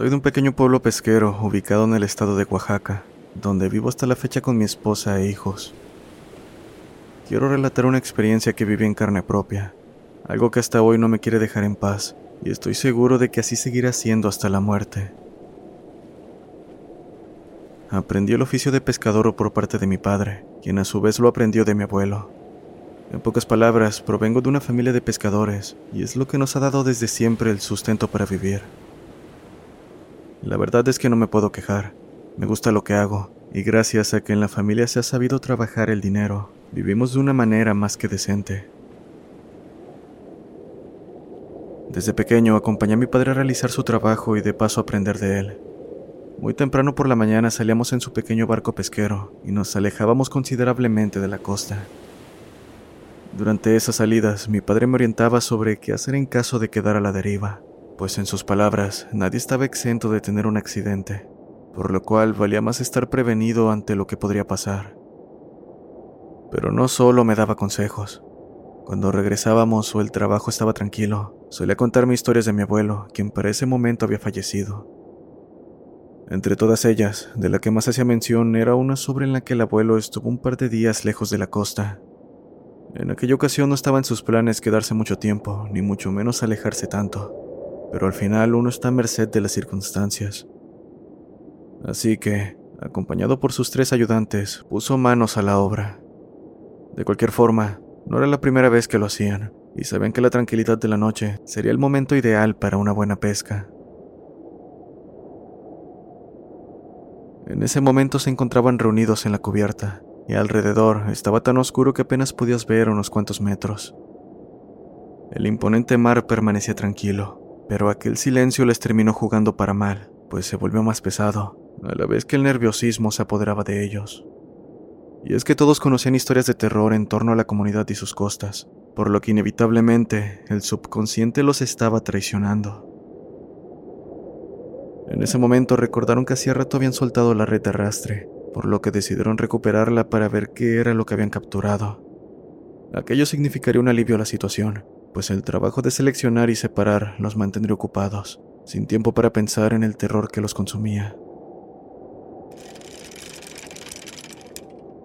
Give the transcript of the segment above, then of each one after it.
Soy de un pequeño pueblo pesquero ubicado en el estado de Oaxaca, donde vivo hasta la fecha con mi esposa e hijos. Quiero relatar una experiencia que viví en carne propia, algo que hasta hoy no me quiere dejar en paz, y estoy seguro de que así seguirá siendo hasta la muerte. Aprendí el oficio de pescador por parte de mi padre, quien a su vez lo aprendió de mi abuelo. En pocas palabras, provengo de una familia de pescadores, y es lo que nos ha dado desde siempre el sustento para vivir. La verdad es que no me puedo quejar. Me gusta lo que hago, y gracias a que en la familia se ha sabido trabajar el dinero, vivimos de una manera más que decente. Desde pequeño acompañé a mi padre a realizar su trabajo y de paso aprender de él. Muy temprano por la mañana salíamos en su pequeño barco pesquero y nos alejábamos considerablemente de la costa. Durante esas salidas, mi padre me orientaba sobre qué hacer en caso de quedar a la deriva pues en sus palabras nadie estaba exento de tener un accidente, por lo cual valía más estar prevenido ante lo que podría pasar. Pero no solo me daba consejos. Cuando regresábamos o el trabajo estaba tranquilo, solía contarme historias de mi abuelo, quien para ese momento había fallecido. Entre todas ellas, de la que más hacía mención era una sobre en la que el abuelo estuvo un par de días lejos de la costa. En aquella ocasión no estaba en sus planes quedarse mucho tiempo, ni mucho menos alejarse tanto pero al final uno está a merced de las circunstancias. Así que, acompañado por sus tres ayudantes, puso manos a la obra. De cualquier forma, no era la primera vez que lo hacían, y sabían que la tranquilidad de la noche sería el momento ideal para una buena pesca. En ese momento se encontraban reunidos en la cubierta, y alrededor estaba tan oscuro que apenas podías ver unos cuantos metros. El imponente mar permanecía tranquilo, pero aquel silencio les terminó jugando para mal, pues se volvió más pesado, a la vez que el nerviosismo se apoderaba de ellos. Y es que todos conocían historias de terror en torno a la comunidad y sus costas, por lo que inevitablemente el subconsciente los estaba traicionando. En ese momento recordaron que hacía rato habían soltado la red de arrastre, por lo que decidieron recuperarla para ver qué era lo que habían capturado. Aquello significaría un alivio a la situación, pues el trabajo de seleccionar y separar los mantendría ocupados, sin tiempo para pensar en el terror que los consumía.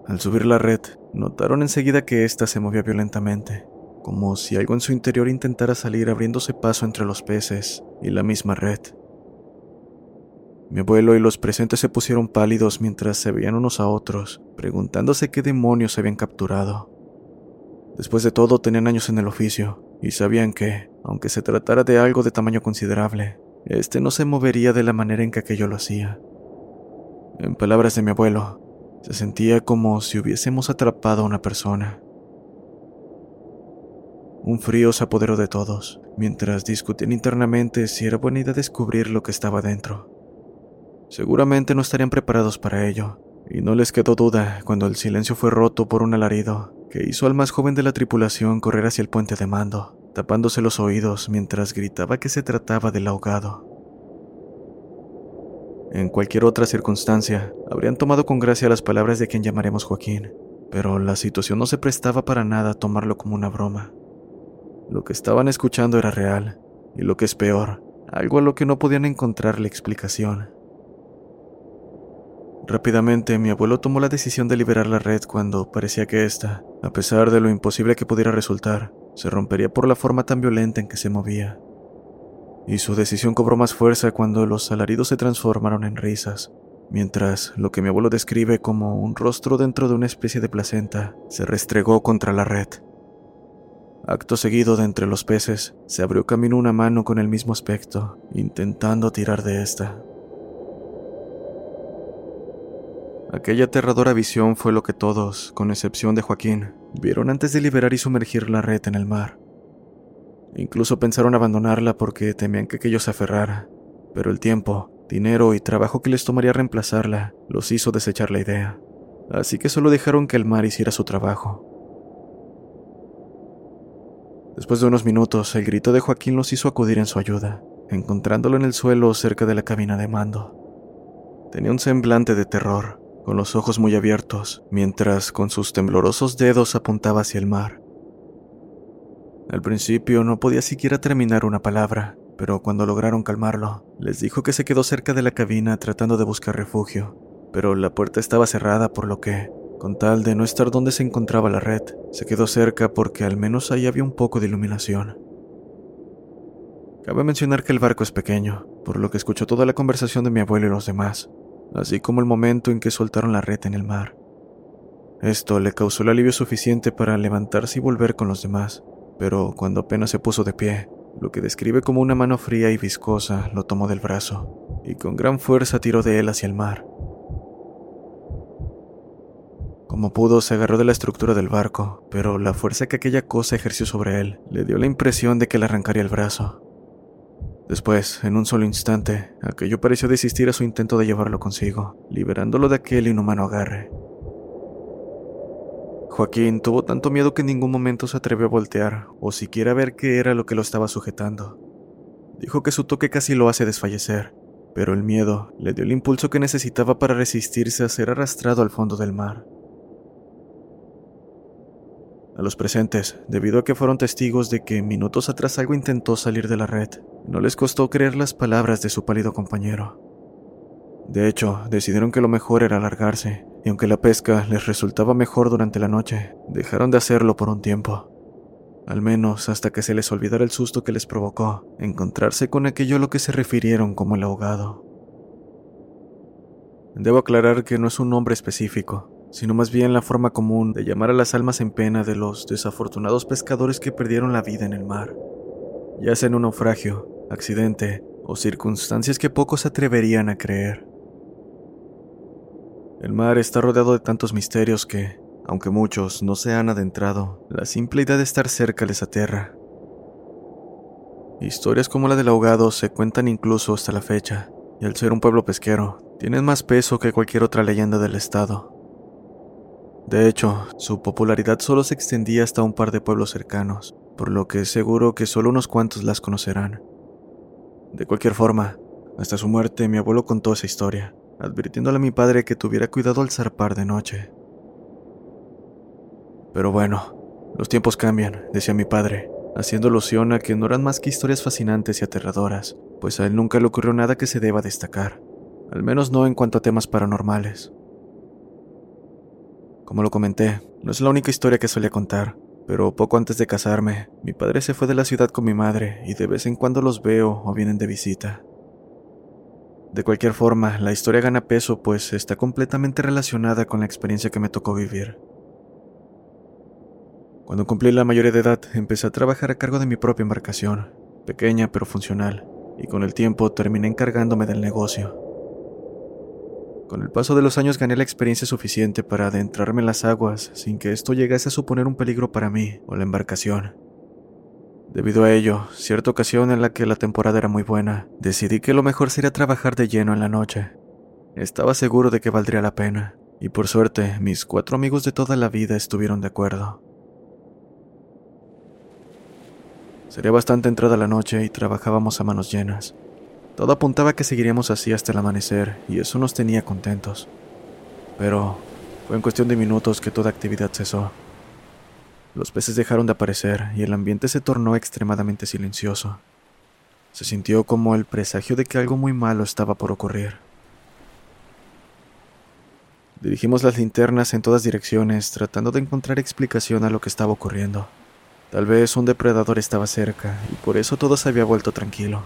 Al subir la red, notaron enseguida que ésta se movía violentamente, como si algo en su interior intentara salir abriéndose paso entre los peces y la misma red. Mi abuelo y los presentes se pusieron pálidos mientras se veían unos a otros, preguntándose qué demonios habían capturado. Después de todo, tenían años en el oficio, y sabían que, aunque se tratara de algo de tamaño considerable, este no se movería de la manera en que aquello lo hacía. En palabras de mi abuelo, se sentía como si hubiésemos atrapado a una persona. Un frío se apoderó de todos, mientras discutían internamente si era buena idea descubrir lo que estaba dentro. Seguramente no estarían preparados para ello, y no les quedó duda cuando el silencio fue roto por un alarido que hizo al más joven de la tripulación correr hacia el puente de mando, tapándose los oídos mientras gritaba que se trataba del ahogado. En cualquier otra circunstancia, habrían tomado con gracia las palabras de quien llamaremos Joaquín, pero la situación no se prestaba para nada a tomarlo como una broma. Lo que estaban escuchando era real, y lo que es peor, algo a lo que no podían encontrarle explicación. Rápidamente mi abuelo tomó la decisión de liberar la red cuando parecía que ésta, a pesar de lo imposible que pudiera resultar, se rompería por la forma tan violenta en que se movía. Y su decisión cobró más fuerza cuando los alaridos se transformaron en risas, mientras lo que mi abuelo describe como un rostro dentro de una especie de placenta se restregó contra la red. Acto seguido de entre los peces, se abrió camino una mano con el mismo aspecto, intentando tirar de esta. Aquella aterradora visión fue lo que todos, con excepción de Joaquín, vieron antes de liberar y sumergir la red en el mar. Incluso pensaron abandonarla porque temían que aquello se aferrara, pero el tiempo, dinero y trabajo que les tomaría reemplazarla los hizo desechar la idea, así que solo dejaron que el mar hiciera su trabajo. Después de unos minutos, el grito de Joaquín los hizo acudir en su ayuda, encontrándolo en el suelo cerca de la cabina de mando. Tenía un semblante de terror, con los ojos muy abiertos, mientras con sus temblorosos dedos apuntaba hacia el mar. Al principio no podía siquiera terminar una palabra, pero cuando lograron calmarlo, les dijo que se quedó cerca de la cabina tratando de buscar refugio, pero la puerta estaba cerrada por lo que, con tal de no estar donde se encontraba la red, se quedó cerca porque al menos ahí había un poco de iluminación. Cabe mencionar que el barco es pequeño, por lo que escuchó toda la conversación de mi abuelo y los demás, así como el momento en que soltaron la red en el mar. Esto le causó el alivio suficiente para levantarse y volver con los demás, pero cuando apenas se puso de pie, lo que describe como una mano fría y viscosa lo tomó del brazo, y con gran fuerza tiró de él hacia el mar. Como pudo, se agarró de la estructura del barco, pero la fuerza que aquella cosa ejerció sobre él le dio la impresión de que le arrancaría el brazo. Después, en un solo instante, aquello pareció desistir a su intento de llevarlo consigo, liberándolo de aquel inhumano agarre. Joaquín tuvo tanto miedo que en ningún momento se atrevió a voltear o siquiera a ver qué era lo que lo estaba sujetando. Dijo que su toque casi lo hace desfallecer, pero el miedo le dio el impulso que necesitaba para resistirse a ser arrastrado al fondo del mar. A los presentes, debido a que fueron testigos de que minutos atrás algo intentó salir de la red, no les costó creer las palabras de su pálido compañero. De hecho, decidieron que lo mejor era alargarse, y aunque la pesca les resultaba mejor durante la noche, dejaron de hacerlo por un tiempo. Al menos hasta que se les olvidara el susto que les provocó encontrarse con aquello a lo que se refirieron como el ahogado. Debo aclarar que no es un nombre específico, sino más bien la forma común de llamar a las almas en pena de los desafortunados pescadores que perdieron la vida en el mar, ya sea en un naufragio, accidente o circunstancias que pocos se atreverían a creer. El mar está rodeado de tantos misterios que, aunque muchos no se han adentrado, la simple idea de estar cerca les aterra. Historias como la del ahogado se cuentan incluso hasta la fecha, y al ser un pueblo pesquero, tienen más peso que cualquier otra leyenda del estado. De hecho, su popularidad solo se extendía hasta un par de pueblos cercanos, por lo que es seguro que solo unos cuantos las conocerán. De cualquier forma, hasta su muerte mi abuelo contó esa historia, advirtiéndole a mi padre que tuviera cuidado al zarpar de noche. Pero bueno, los tiempos cambian, decía mi padre, haciendo alusión a que no eran más que historias fascinantes y aterradoras, pues a él nunca le ocurrió nada que se deba destacar, al menos no en cuanto a temas paranormales. Como lo comenté, no es la única historia que solía contar, pero poco antes de casarme, mi padre se fue de la ciudad con mi madre y de vez en cuando los veo o vienen de visita. De cualquier forma, la historia gana peso pues está completamente relacionada con la experiencia que me tocó vivir. Cuando cumplí la mayoría de edad, empecé a trabajar a cargo de mi propia embarcación, pequeña pero funcional, y con el tiempo terminé encargándome del negocio. Con el paso de los años gané la experiencia suficiente para adentrarme en las aguas sin que esto llegase a suponer un peligro para mí o la embarcación. Debido a ello, cierta ocasión en la que la temporada era muy buena, decidí que lo mejor sería trabajar de lleno en la noche. Estaba seguro de que valdría la pena, y por suerte mis cuatro amigos de toda la vida estuvieron de acuerdo. Sería bastante entrada la noche y trabajábamos a manos llenas. Todo apuntaba que seguiríamos así hasta el amanecer, y eso nos tenía contentos. Pero fue en cuestión de minutos que toda actividad cesó. Los peces dejaron de aparecer y el ambiente se tornó extremadamente silencioso. Se sintió como el presagio de que algo muy malo estaba por ocurrir. Dirigimos las linternas en todas direcciones tratando de encontrar explicación a lo que estaba ocurriendo. Tal vez un depredador estaba cerca y por eso todo se había vuelto tranquilo.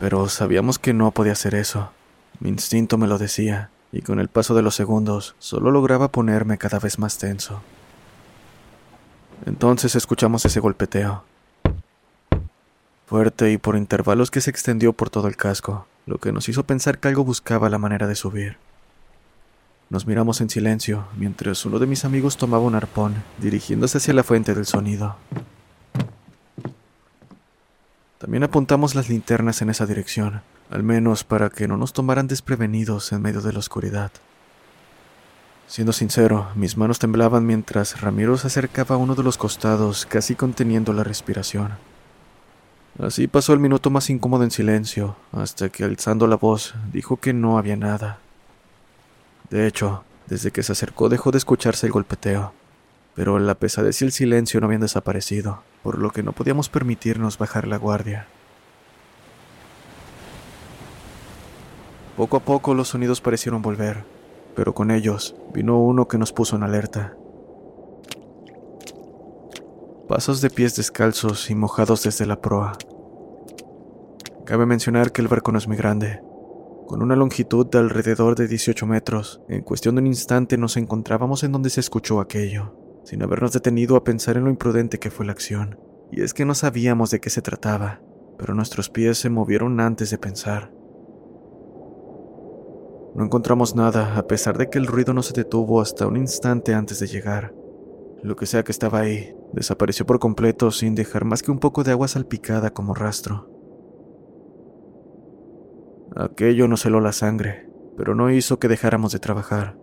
Pero sabíamos que no podía ser eso. Mi instinto me lo decía, y con el paso de los segundos solo lograba ponerme cada vez más tenso. Entonces escuchamos ese golpeteo. Fuerte y por intervalos que se extendió por todo el casco, lo que nos hizo pensar que algo buscaba la manera de subir. Nos miramos en silencio mientras uno de mis amigos tomaba un arpón, dirigiéndose hacia la fuente del sonido. También apuntamos las linternas en esa dirección, al menos para que no nos tomaran desprevenidos en medio de la oscuridad. Siendo sincero, mis manos temblaban mientras Ramiro se acercaba a uno de los costados, casi conteniendo la respiración. Así pasó el minuto más incómodo en silencio, hasta que alzando la voz dijo que no había nada. De hecho, desde que se acercó dejó de escucharse el golpeteo, pero la pesadez y el silencio no habían desaparecido, por lo que no podíamos permitirnos bajar la guardia. Poco a poco los sonidos parecieron volver, pero con ellos vino uno que nos puso en alerta. Pasos de pies descalzos y mojados desde la proa. Cabe mencionar que el barco no es muy grande, con una longitud de alrededor de 18 metros. En cuestión de un instante nos encontrábamos en donde se escuchó aquello, sin habernos detenido a pensar en lo imprudente que fue la acción. Y es que no sabíamos de qué se trataba, pero nuestros pies se movieron antes de pensar. No encontramos nada, a pesar de que el ruido no se detuvo hasta un instante antes de llegar. Lo que sea que estaba ahí, desapareció por completo sin dejar más que un poco de agua salpicada como rastro. Aquello nos heló la sangre, pero no hizo que dejáramos de trabajar.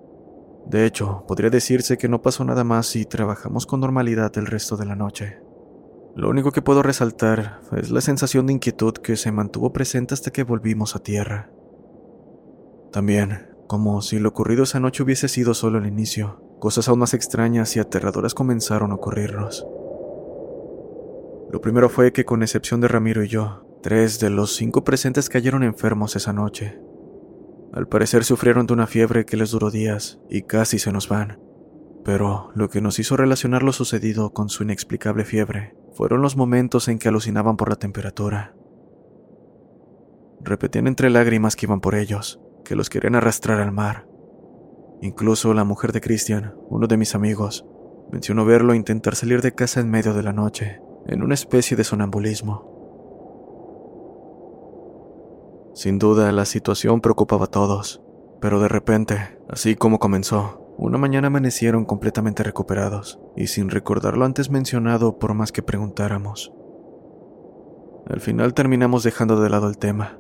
De hecho, podría decirse que no pasó nada más y trabajamos con normalidad el resto de la noche. Lo único que puedo resaltar es la sensación de inquietud que se mantuvo presente hasta que volvimos a tierra. También, como si lo ocurrido esa noche hubiese sido solo el inicio, cosas aún más extrañas y aterradoras comenzaron a ocurrirnos. Lo primero fue que, con excepción de Ramiro y yo, Tres de los cinco presentes cayeron enfermos esa noche. Al parecer sufrieron de una fiebre que les duró días y casi se nos van. Pero lo que nos hizo relacionar lo sucedido con su inexplicable fiebre fueron los momentos en que alucinaban por la temperatura. Repetían entre lágrimas que iban por ellos, que los querían arrastrar al mar. Incluso la mujer de Christian, uno de mis amigos, mencionó verlo intentar salir de casa en medio de la noche, en una especie de sonambulismo. Sin duda, la situación preocupaba a todos, pero de repente, así como comenzó, una mañana amanecieron completamente recuperados y sin recordar lo antes mencionado por más que preguntáramos. Al final terminamos dejando de lado el tema.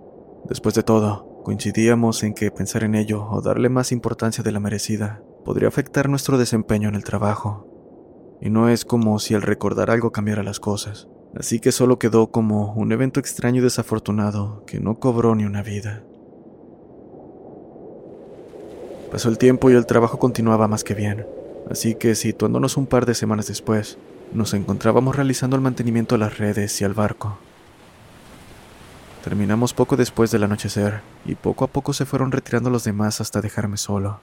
Después de todo, coincidíamos en que pensar en ello o darle más importancia de la merecida podría afectar nuestro desempeño en el trabajo. Y no es como si al recordar algo cambiara las cosas así que solo quedó como un evento extraño y desafortunado que no cobró ni una vida. Pasó el tiempo y el trabajo continuaba más que bien, así que situándonos un par de semanas después, nos encontrábamos realizando el mantenimiento de las redes y al barco. Terminamos poco después del anochecer y poco a poco se fueron retirando los demás hasta dejarme solo.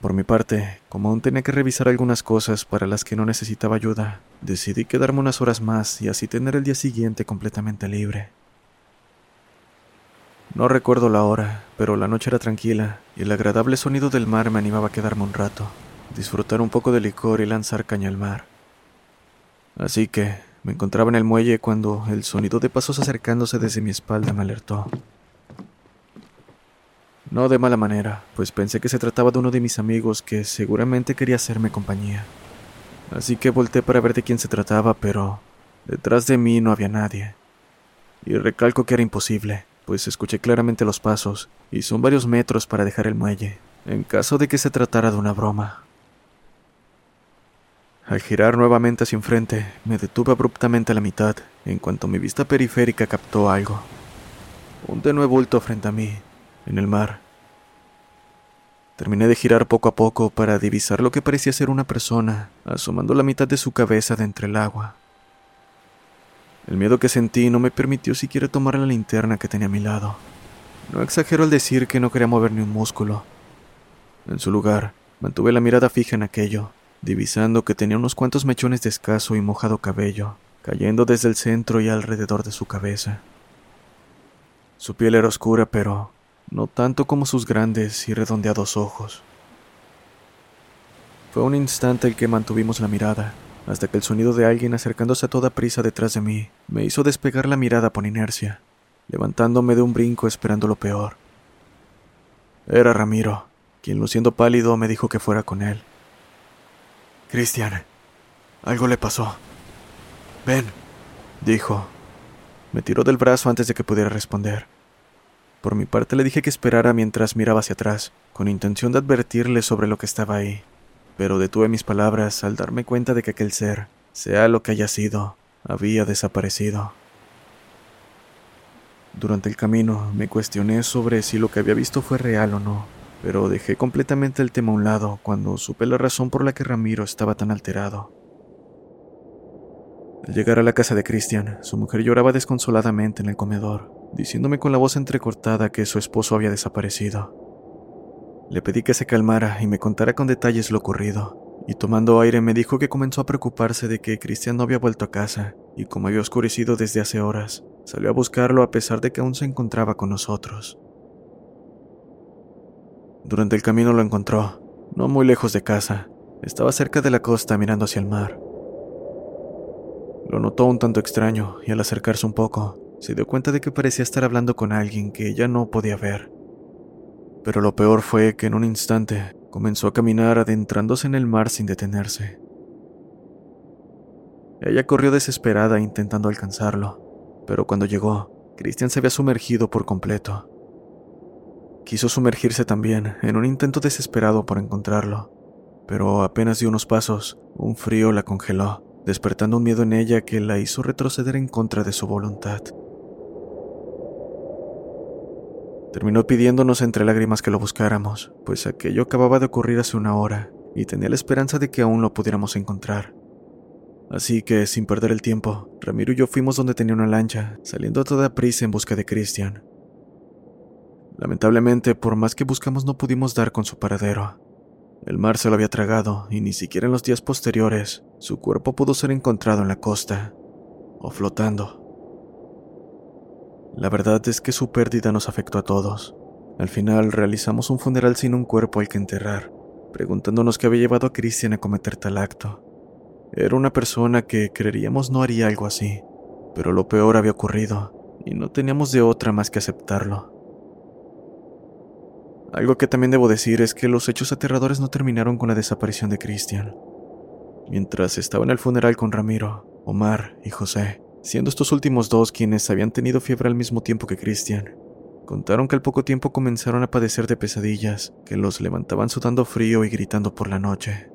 Por mi parte, como aún tenía que revisar algunas cosas para las que no necesitaba ayuda, decidí quedarme unas horas más y así tener el día siguiente completamente libre. No recuerdo la hora, pero la noche era tranquila y el agradable sonido del mar me animaba a quedarme un rato, disfrutar un poco de licor y lanzar caña al mar. Así que me encontraba en el muelle cuando el sonido de pasos acercándose desde mi espalda me alertó. No de mala manera, pues pensé que se trataba de uno de mis amigos que seguramente quería hacerme compañía. Así que volteé para ver de quién se trataba, pero detrás de mí no había nadie. Y recalco que era imposible, pues escuché claramente los pasos, y son varios metros para dejar el muelle, en caso de que se tratara de una broma. Al girar nuevamente hacia enfrente, me detuve abruptamente a la mitad, en cuanto mi vista periférica captó algo. Un tenue bulto frente a mí, en el mar. Terminé de girar poco a poco para divisar lo que parecía ser una persona, asomando la mitad de su cabeza de entre el agua. El miedo que sentí no me permitió siquiera tomar la linterna que tenía a mi lado. No exagero al decir que no quería mover ni un músculo. En su lugar, mantuve la mirada fija en aquello, divisando que tenía unos cuantos mechones de escaso y mojado cabello, cayendo desde el centro y alrededor de su cabeza. Su piel era oscura, pero no tanto como sus grandes y redondeados ojos. Fue un instante el que mantuvimos la mirada, hasta que el sonido de alguien acercándose a toda prisa detrás de mí me hizo despegar la mirada por inercia, levantándome de un brinco esperando lo peor. Era Ramiro, quien luciendo pálido me dijo que fuera con él. Cristian, algo le pasó. Ven, dijo. Me tiró del brazo antes de que pudiera responder. Por mi parte le dije que esperara mientras miraba hacia atrás, con intención de advertirle sobre lo que estaba ahí, pero detuve mis palabras al darme cuenta de que aquel ser, sea lo que haya sido, había desaparecido. Durante el camino me cuestioné sobre si lo que había visto fue real o no, pero dejé completamente el tema a un lado cuando supe la razón por la que Ramiro estaba tan alterado. Al llegar a la casa de Christian, su mujer lloraba desconsoladamente en el comedor, diciéndome con la voz entrecortada que su esposo había desaparecido. Le pedí que se calmara y me contara con detalles lo ocurrido, y tomando aire me dijo que comenzó a preocuparse de que Christian no había vuelto a casa, y como había oscurecido desde hace horas, salió a buscarlo a pesar de que aún se encontraba con nosotros. Durante el camino lo encontró, no muy lejos de casa. Estaba cerca de la costa mirando hacia el mar. Lo notó un tanto extraño y al acercarse un poco, se dio cuenta de que parecía estar hablando con alguien que ya no podía ver. Pero lo peor fue que en un instante comenzó a caminar adentrándose en el mar sin detenerse. Ella corrió desesperada intentando alcanzarlo, pero cuando llegó, Christian se había sumergido por completo. Quiso sumergirse también, en un intento desesperado por encontrarlo, pero apenas dio unos pasos, un frío la congeló, despertando un miedo en ella que la hizo retroceder en contra de su voluntad. Terminó pidiéndonos entre lágrimas que lo buscáramos, pues aquello acababa de ocurrir hace una hora, y tenía la esperanza de que aún lo pudiéramos encontrar. Así que, sin perder el tiempo, Ramiro y yo fuimos donde tenía una lancha, saliendo a toda prisa en busca de Christian. Lamentablemente, por más que buscamos no pudimos dar con su paradero. El mar se lo había tragado y ni siquiera en los días posteriores su cuerpo pudo ser encontrado en la costa o flotando. La verdad es que su pérdida nos afectó a todos. Al final realizamos un funeral sin un cuerpo al que enterrar, preguntándonos qué había llevado a Christian a cometer tal acto. Era una persona que creeríamos no haría algo así, pero lo peor había ocurrido y no teníamos de otra más que aceptarlo. Algo que también debo decir es que los hechos aterradores no terminaron con la desaparición de Christian. Mientras estaba en el funeral con Ramiro, Omar y José, siendo estos últimos dos quienes habían tenido fiebre al mismo tiempo que Christian, contaron que al poco tiempo comenzaron a padecer de pesadillas que los levantaban sudando frío y gritando por la noche.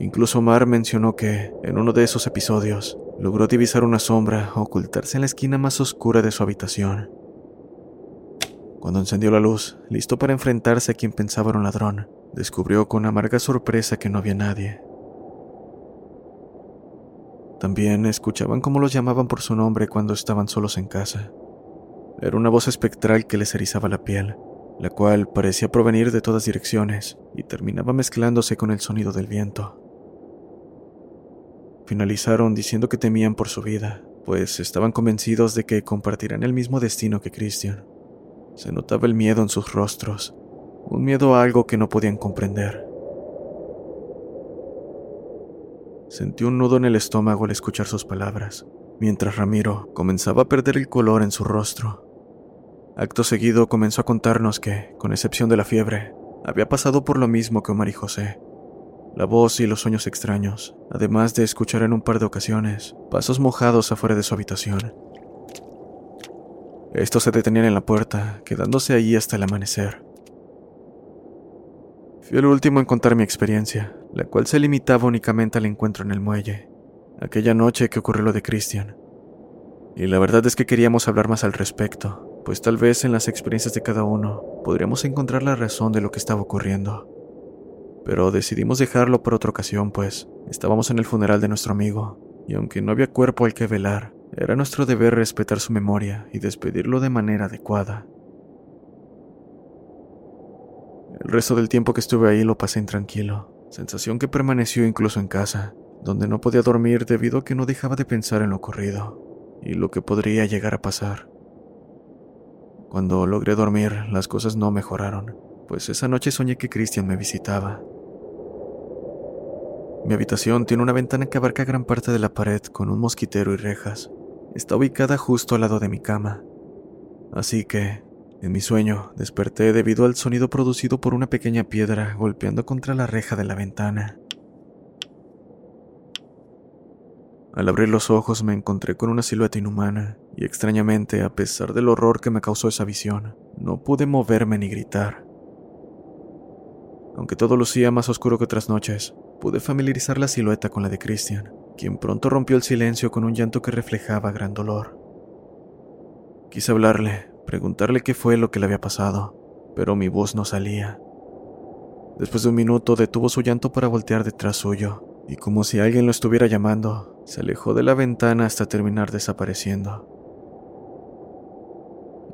Incluso Omar mencionó que, en uno de esos episodios, logró divisar una sombra ocultarse en la esquina más oscura de su habitación. Cuando encendió la luz, listo para enfrentarse a quien pensaba era un ladrón, descubrió con amarga sorpresa que no había nadie. También escuchaban cómo los llamaban por su nombre cuando estaban solos en casa. Era una voz espectral que les erizaba la piel, la cual parecía provenir de todas direcciones y terminaba mezclándose con el sonido del viento. Finalizaron diciendo que temían por su vida, pues estaban convencidos de que compartirán el mismo destino que Christian. Se notaba el miedo en sus rostros, un miedo a algo que no podían comprender. Sentí un nudo en el estómago al escuchar sus palabras, mientras Ramiro comenzaba a perder el color en su rostro. Acto seguido comenzó a contarnos que, con excepción de la fiebre, había pasado por lo mismo que Omar y José. La voz y los sueños extraños, además de escuchar en un par de ocasiones pasos mojados afuera de su habitación estos se detenían en la puerta, quedándose allí hasta el amanecer. Fui el último en contar mi experiencia, la cual se limitaba únicamente al encuentro en el muelle, aquella noche que ocurrió lo de Christian. Y la verdad es que queríamos hablar más al respecto, pues tal vez en las experiencias de cada uno podríamos encontrar la razón de lo que estaba ocurriendo. Pero decidimos dejarlo por otra ocasión, pues estábamos en el funeral de nuestro amigo, y aunque no había cuerpo al que velar, era nuestro deber respetar su memoria y despedirlo de manera adecuada. El resto del tiempo que estuve ahí lo pasé intranquilo, sensación que permaneció incluso en casa, donde no podía dormir debido a que no dejaba de pensar en lo ocurrido y lo que podría llegar a pasar. Cuando logré dormir, las cosas no mejoraron, pues esa noche soñé que Christian me visitaba. Mi habitación tiene una ventana que abarca gran parte de la pared con un mosquitero y rejas. Está ubicada justo al lado de mi cama. Así que, en mi sueño, desperté debido al sonido producido por una pequeña piedra golpeando contra la reja de la ventana. Al abrir los ojos me encontré con una silueta inhumana y extrañamente, a pesar del horror que me causó esa visión, no pude moverme ni gritar. Aunque todo lucía más oscuro que otras noches, pude familiarizar la silueta con la de Christian, quien pronto rompió el silencio con un llanto que reflejaba gran dolor. Quise hablarle, preguntarle qué fue lo que le había pasado, pero mi voz no salía. Después de un minuto detuvo su llanto para voltear detrás suyo, y como si alguien lo estuviera llamando, se alejó de la ventana hasta terminar desapareciendo.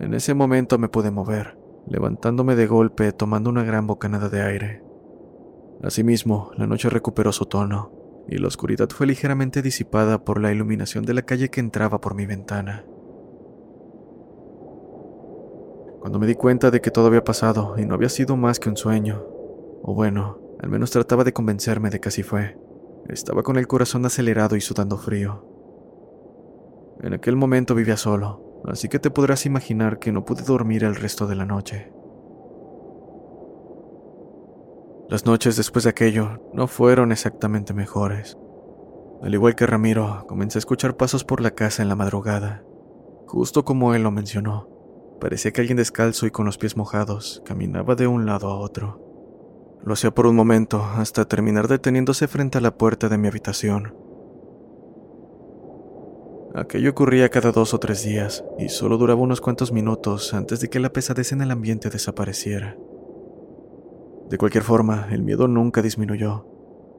En ese momento me pude mover, levantándome de golpe tomando una gran bocanada de aire. Asimismo, la noche recuperó su tono, y la oscuridad fue ligeramente disipada por la iluminación de la calle que entraba por mi ventana. Cuando me di cuenta de que todo había pasado y no había sido más que un sueño, o bueno, al menos trataba de convencerme de que así fue, estaba con el corazón acelerado y sudando frío. En aquel momento vivía solo, así que te podrás imaginar que no pude dormir el resto de la noche. Las noches después de aquello no fueron exactamente mejores. Al igual que Ramiro, comencé a escuchar pasos por la casa en la madrugada. Justo como él lo mencionó, parecía que alguien descalzo y con los pies mojados caminaba de un lado a otro. Lo hacía por un momento, hasta terminar deteniéndose frente a la puerta de mi habitación. Aquello ocurría cada dos o tres días, y solo duraba unos cuantos minutos antes de que la pesadez en el ambiente desapareciera. De cualquier forma, el miedo nunca disminuyó.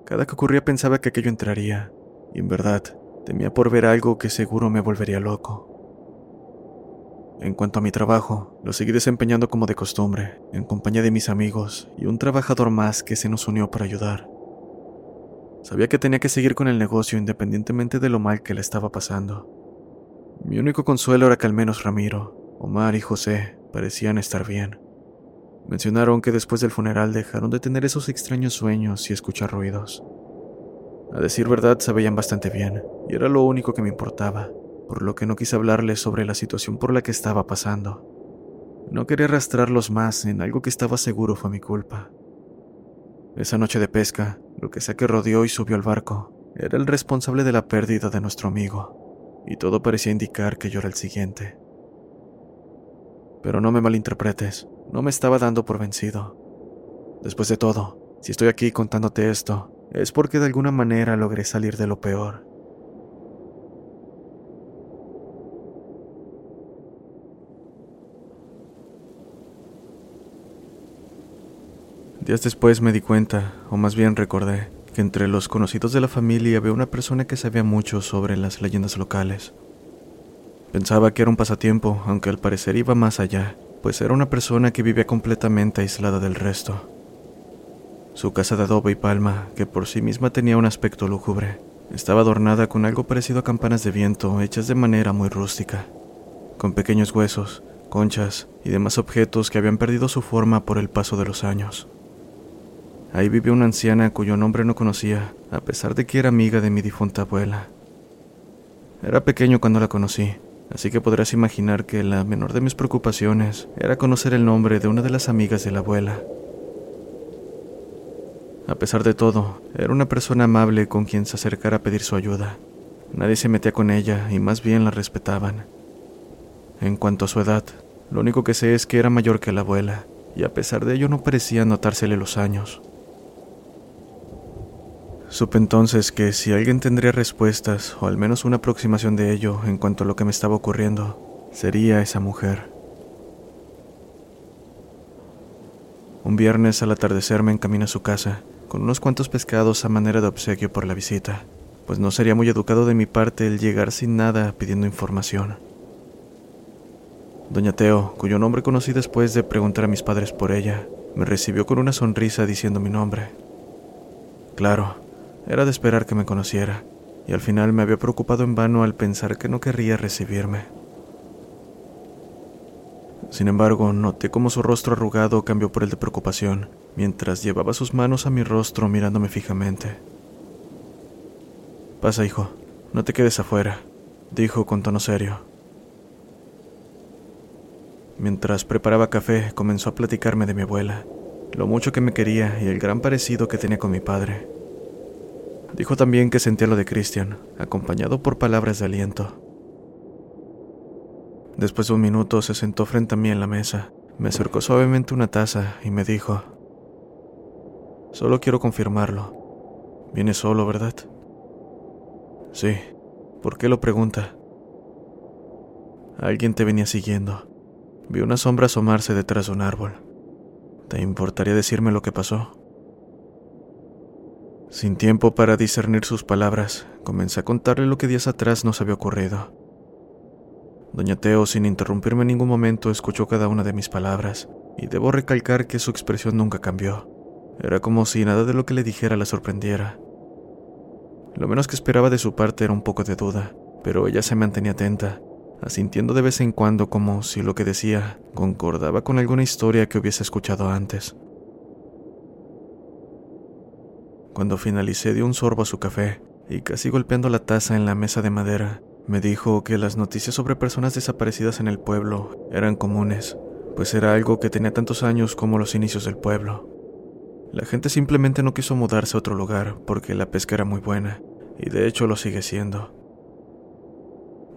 Cada que ocurría pensaba que aquello entraría, y en verdad temía por ver algo que seguro me volvería loco. En cuanto a mi trabajo, lo seguí desempeñando como de costumbre, en compañía de mis amigos y un trabajador más que se nos unió para ayudar. Sabía que tenía que seguir con el negocio independientemente de lo mal que le estaba pasando. Mi único consuelo era que al menos Ramiro, Omar y José parecían estar bien. Mencionaron que después del funeral dejaron de tener esos extraños sueños y escuchar ruidos. A decir verdad, se veían bastante bien, y era lo único que me importaba, por lo que no quise hablarles sobre la situación por la que estaba pasando. No quería arrastrarlos más en algo que estaba seguro fue mi culpa. Esa noche de pesca, lo que sea que rodeó y subió al barco, era el responsable de la pérdida de nuestro amigo, y todo parecía indicar que yo era el siguiente. Pero no me malinterpretes, no me estaba dando por vencido. Después de todo, si estoy aquí contándote esto, es porque de alguna manera logré salir de lo peor. Días después me di cuenta, o más bien recordé, que entre los conocidos de la familia había una persona que sabía mucho sobre las leyendas locales. Pensaba que era un pasatiempo, aunque al parecer iba más allá, pues era una persona que vivía completamente aislada del resto. Su casa de adobe y palma, que por sí misma tenía un aspecto lúgubre, estaba adornada con algo parecido a campanas de viento hechas de manera muy rústica, con pequeños huesos, conchas y demás objetos que habían perdido su forma por el paso de los años. Ahí vivía una anciana cuyo nombre no conocía, a pesar de que era amiga de mi difunta abuela. Era pequeño cuando la conocí, así que podrás imaginar que la menor de mis preocupaciones era conocer el nombre de una de las amigas de la abuela. A pesar de todo, era una persona amable con quien se acercara a pedir su ayuda. Nadie se metía con ella y más bien la respetaban. En cuanto a su edad, lo único que sé es que era mayor que la abuela, y a pesar de ello no parecía notársele los años. Supe entonces que si alguien tendría respuestas o al menos una aproximación de ello en cuanto a lo que me estaba ocurriendo, sería esa mujer. Un viernes al atardecer me encaminé a su casa, con unos cuantos pescados a manera de obsequio por la visita, pues no sería muy educado de mi parte el llegar sin nada pidiendo información. Doña Teo, cuyo nombre conocí después de preguntar a mis padres por ella, me recibió con una sonrisa diciendo mi nombre. Claro, era de esperar que me conociera, y al final me había preocupado en vano al pensar que no querría recibirme. Sin embargo, noté cómo su rostro arrugado cambió por el de preocupación, mientras llevaba sus manos a mi rostro mirándome fijamente. Pasa, hijo, no te quedes afuera, dijo con tono serio. Mientras preparaba café, comenzó a platicarme de mi abuela, lo mucho que me quería y el gran parecido que tenía con mi padre. Dijo también que sentía lo de Christian, acompañado por palabras de aliento. Después de un minuto se sentó frente a mí en la mesa, me acercó suavemente una taza y me dijo, Solo quiero confirmarlo. Viene solo, ¿verdad? Sí. ¿Por qué lo pregunta? Alguien te venía siguiendo. Vi una sombra asomarse detrás de un árbol. ¿Te importaría decirme lo que pasó? Sin tiempo para discernir sus palabras, comencé a contarle lo que días atrás nos había ocurrido. Doña Teo, sin interrumpirme en ningún momento, escuchó cada una de mis palabras, y debo recalcar que su expresión nunca cambió. Era como si nada de lo que le dijera la sorprendiera. Lo menos que esperaba de su parte era un poco de duda, pero ella se mantenía atenta, asintiendo de vez en cuando como si lo que decía concordaba con alguna historia que hubiese escuchado antes. Cuando finalicé dio un sorbo a su café y casi golpeando la taza en la mesa de madera, me dijo que las noticias sobre personas desaparecidas en el pueblo eran comunes, pues era algo que tenía tantos años como los inicios del pueblo. La gente simplemente no quiso mudarse a otro lugar porque la pesca era muy buena, y de hecho lo sigue siendo.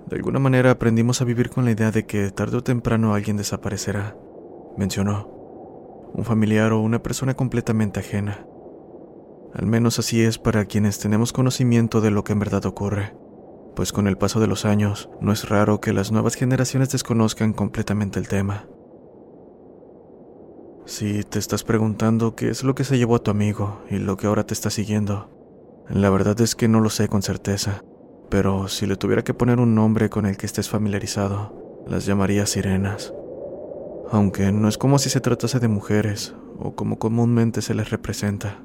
De alguna manera aprendimos a vivir con la idea de que tarde o temprano alguien desaparecerá, mencionó. Un familiar o una persona completamente ajena. Al menos así es para quienes tenemos conocimiento de lo que en verdad ocurre, pues con el paso de los años no es raro que las nuevas generaciones desconozcan completamente el tema. Si te estás preguntando qué es lo que se llevó a tu amigo y lo que ahora te está siguiendo, la verdad es que no lo sé con certeza, pero si le tuviera que poner un nombre con el que estés familiarizado, las llamaría sirenas. Aunque no es como si se tratase de mujeres o como comúnmente se les representa.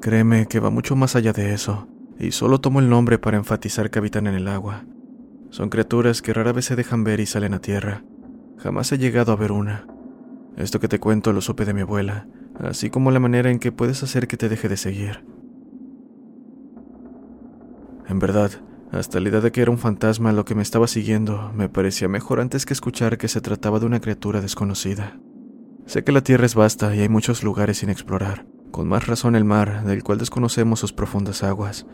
Créeme que va mucho más allá de eso, y solo tomo el nombre para enfatizar que habitan en el agua. Son criaturas que rara vez se dejan ver y salen a tierra. Jamás he llegado a ver una, esto que te cuento lo supe de mi abuela, así como la manera en que puedes hacer que te deje de seguir. En verdad, hasta la idea de que era un fantasma lo que me estaba siguiendo me parecía mejor antes que escuchar que se trataba de una criatura desconocida. Sé que la Tierra es vasta y hay muchos lugares sin explorar, con más razón el mar, del cual desconocemos sus profundas aguas,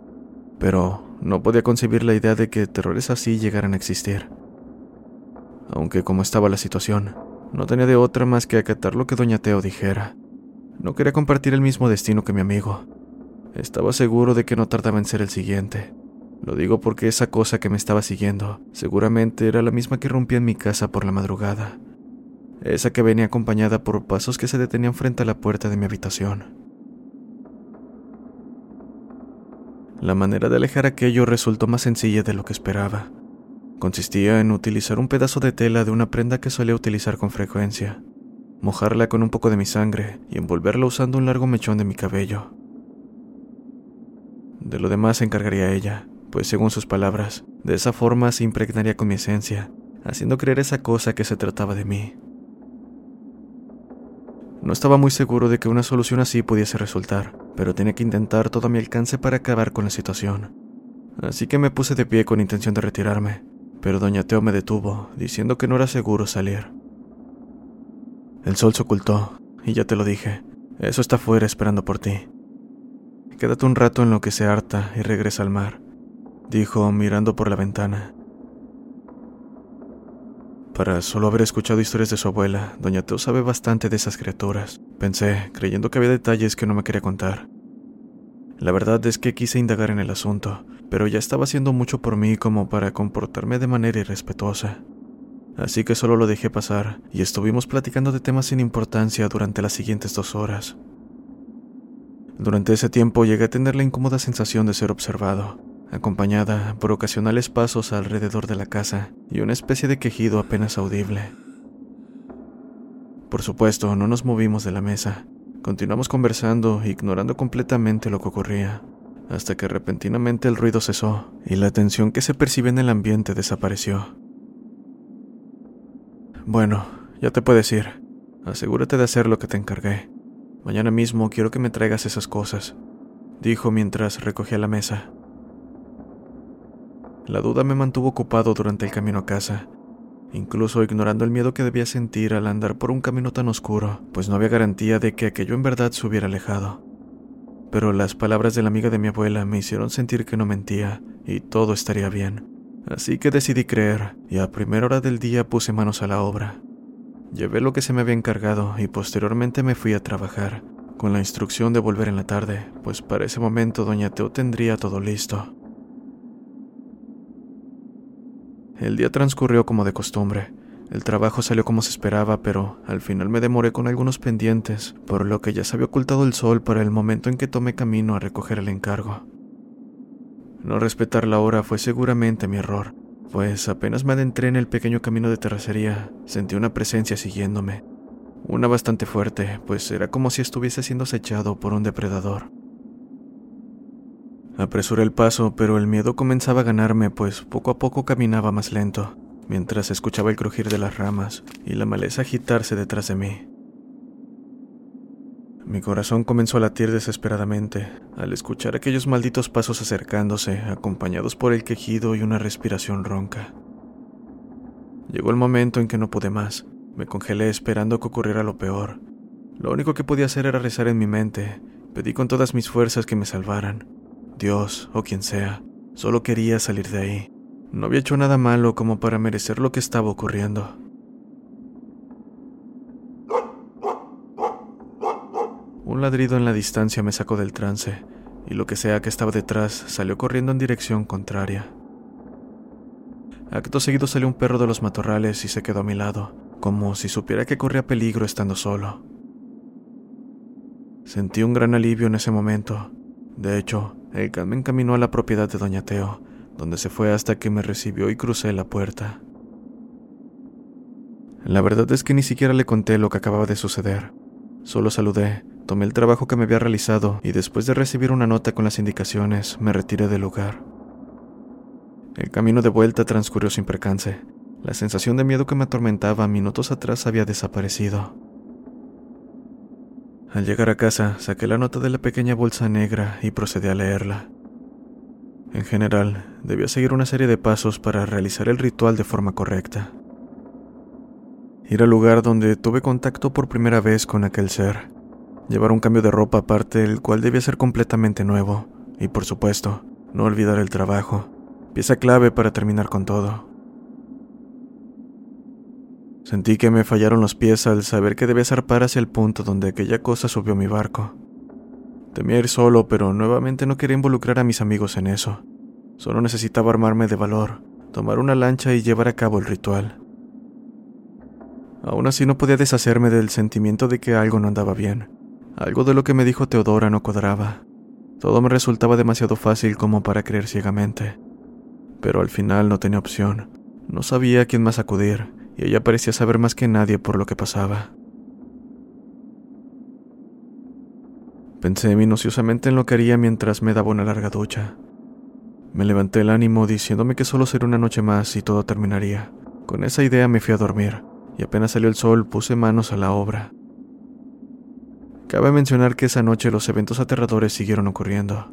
pero no podía concebir la idea de que terrores así llegaran a existir. Aunque como estaba la situación, no tenía de otra más que acatar lo que doña Teo dijera. No quería compartir el mismo destino que mi amigo. Estaba seguro de que no tardaba en ser el siguiente. Lo digo porque esa cosa que me estaba siguiendo seguramente era la misma que rompía en mi casa por la madrugada. Esa que venía acompañada por pasos que se detenían frente a la puerta de mi habitación. La manera de alejar aquello resultó más sencilla de lo que esperaba. Consistía en utilizar un pedazo de tela de una prenda que solía utilizar con frecuencia, mojarla con un poco de mi sangre y envolverla usando un largo mechón de mi cabello. De lo demás se encargaría ella, pues según sus palabras, de esa forma se impregnaría con mi esencia, haciendo creer esa cosa que se trataba de mí. No estaba muy seguro de que una solución así pudiese resultar, pero tenía que intentar todo mi alcance para acabar con la situación. Así que me puse de pie con intención de retirarme, pero doña Teo me detuvo, diciendo que no era seguro salir. El sol se ocultó, y ya te lo dije, eso está fuera esperando por ti. Quédate un rato en lo que se harta y regresa al mar, dijo mirando por la ventana. Para solo haber escuchado historias de su abuela, doña Teo sabe bastante de esas criaturas, pensé, creyendo que había detalles que no me quería contar. La verdad es que quise indagar en el asunto, pero ya estaba haciendo mucho por mí como para comportarme de manera irrespetuosa. Así que solo lo dejé pasar y estuvimos platicando de temas sin importancia durante las siguientes dos horas. Durante ese tiempo llegué a tener la incómoda sensación de ser observado, acompañada por ocasionales pasos alrededor de la casa y una especie de quejido apenas audible. Por supuesto, no nos movimos de la mesa, Continuamos conversando, ignorando completamente lo que ocurría, hasta que repentinamente el ruido cesó y la tensión que se percibe en el ambiente desapareció. Bueno, ya te puedes ir. Asegúrate de hacer lo que te encargué. Mañana mismo quiero que me traigas esas cosas, dijo mientras recogía la mesa. La duda me mantuvo ocupado durante el camino a casa, incluso ignorando el miedo que debía sentir al andar por un camino tan oscuro, pues no había garantía de que aquello en verdad se hubiera alejado. Pero las palabras de la amiga de mi abuela me hicieron sentir que no mentía y todo estaría bien. Así que decidí creer y a primera hora del día puse manos a la obra. Llevé lo que se me había encargado y posteriormente me fui a trabajar, con la instrucción de volver en la tarde, pues para ese momento doña Teo tendría todo listo. El día transcurrió como de costumbre. El trabajo salió como se esperaba, pero al final me demoré con algunos pendientes, por lo que ya se había ocultado el sol para el momento en que tomé camino a recoger el encargo. No respetar la hora fue seguramente mi error, pues apenas me adentré en el pequeño camino de terracería, sentí una presencia siguiéndome. Una bastante fuerte, pues era como si estuviese siendo acechado por un depredador. Apresuré el paso, pero el miedo comenzaba a ganarme, pues poco a poco caminaba más lento, mientras escuchaba el crujir de las ramas y la maleza agitarse detrás de mí. Mi corazón comenzó a latir desesperadamente al escuchar aquellos malditos pasos acercándose, acompañados por el quejido y una respiración ronca. Llegó el momento en que no pude más. Me congelé esperando que ocurriera lo peor. Lo único que podía hacer era rezar en mi mente. Pedí con todas mis fuerzas que me salvaran, Dios o quien sea, solo quería salir de ahí. No había hecho nada malo como para merecer lo que estaba ocurriendo. Un ladrido en la distancia me sacó del trance, y lo que sea que estaba detrás salió corriendo en dirección contraria. Acto seguido salió un perro de los matorrales y se quedó a mi lado, como si supiera que corría peligro estando solo. Sentí un gran alivio en ese momento. De hecho, el me encaminó a la propiedad de Doña Teo, donde se fue hasta que me recibió y crucé la puerta. La verdad es que ni siquiera le conté lo que acababa de suceder. Solo saludé, tomé el trabajo que me había realizado y después de recibir una nota con las indicaciones, me retiré del lugar. El camino de vuelta transcurrió sin percance. La sensación de miedo que me atormentaba minutos atrás había desaparecido. Al llegar a casa, saqué la nota de la pequeña bolsa negra y procedí a leerla. En general, debía seguir una serie de pasos para realizar el ritual de forma correcta. Ir al lugar donde tuve contacto por primera vez con aquel ser. Llevar un cambio de ropa aparte, el cual debía ser completamente nuevo. Y por supuesto, no olvidar el trabajo. Pieza clave para terminar con todo. Sentí que me fallaron los pies al saber que debía zarpar hacia el punto donde aquella cosa subió mi barco. Temía ir solo, pero nuevamente no quería involucrar a mis amigos en eso. Solo necesitaba armarme de valor, tomar una lancha y llevar a cabo el ritual. Aún así no podía deshacerme del sentimiento de que algo no andaba bien. Algo de lo que me dijo Teodora no cuadraba. Todo me resultaba demasiado fácil como para creer ciegamente. Pero al final no tenía opción. No sabía a quién más acudir y ella parecía saber más que nadie por lo que pasaba. Pensé minuciosamente en lo que haría mientras me daba una larga ducha. Me levanté el ánimo diciéndome que solo sería una noche más y todo terminaría. Con esa idea me fui a dormir, y apenas salió el sol puse manos a la obra. Cabe mencionar que esa noche los eventos aterradores siguieron ocurriendo.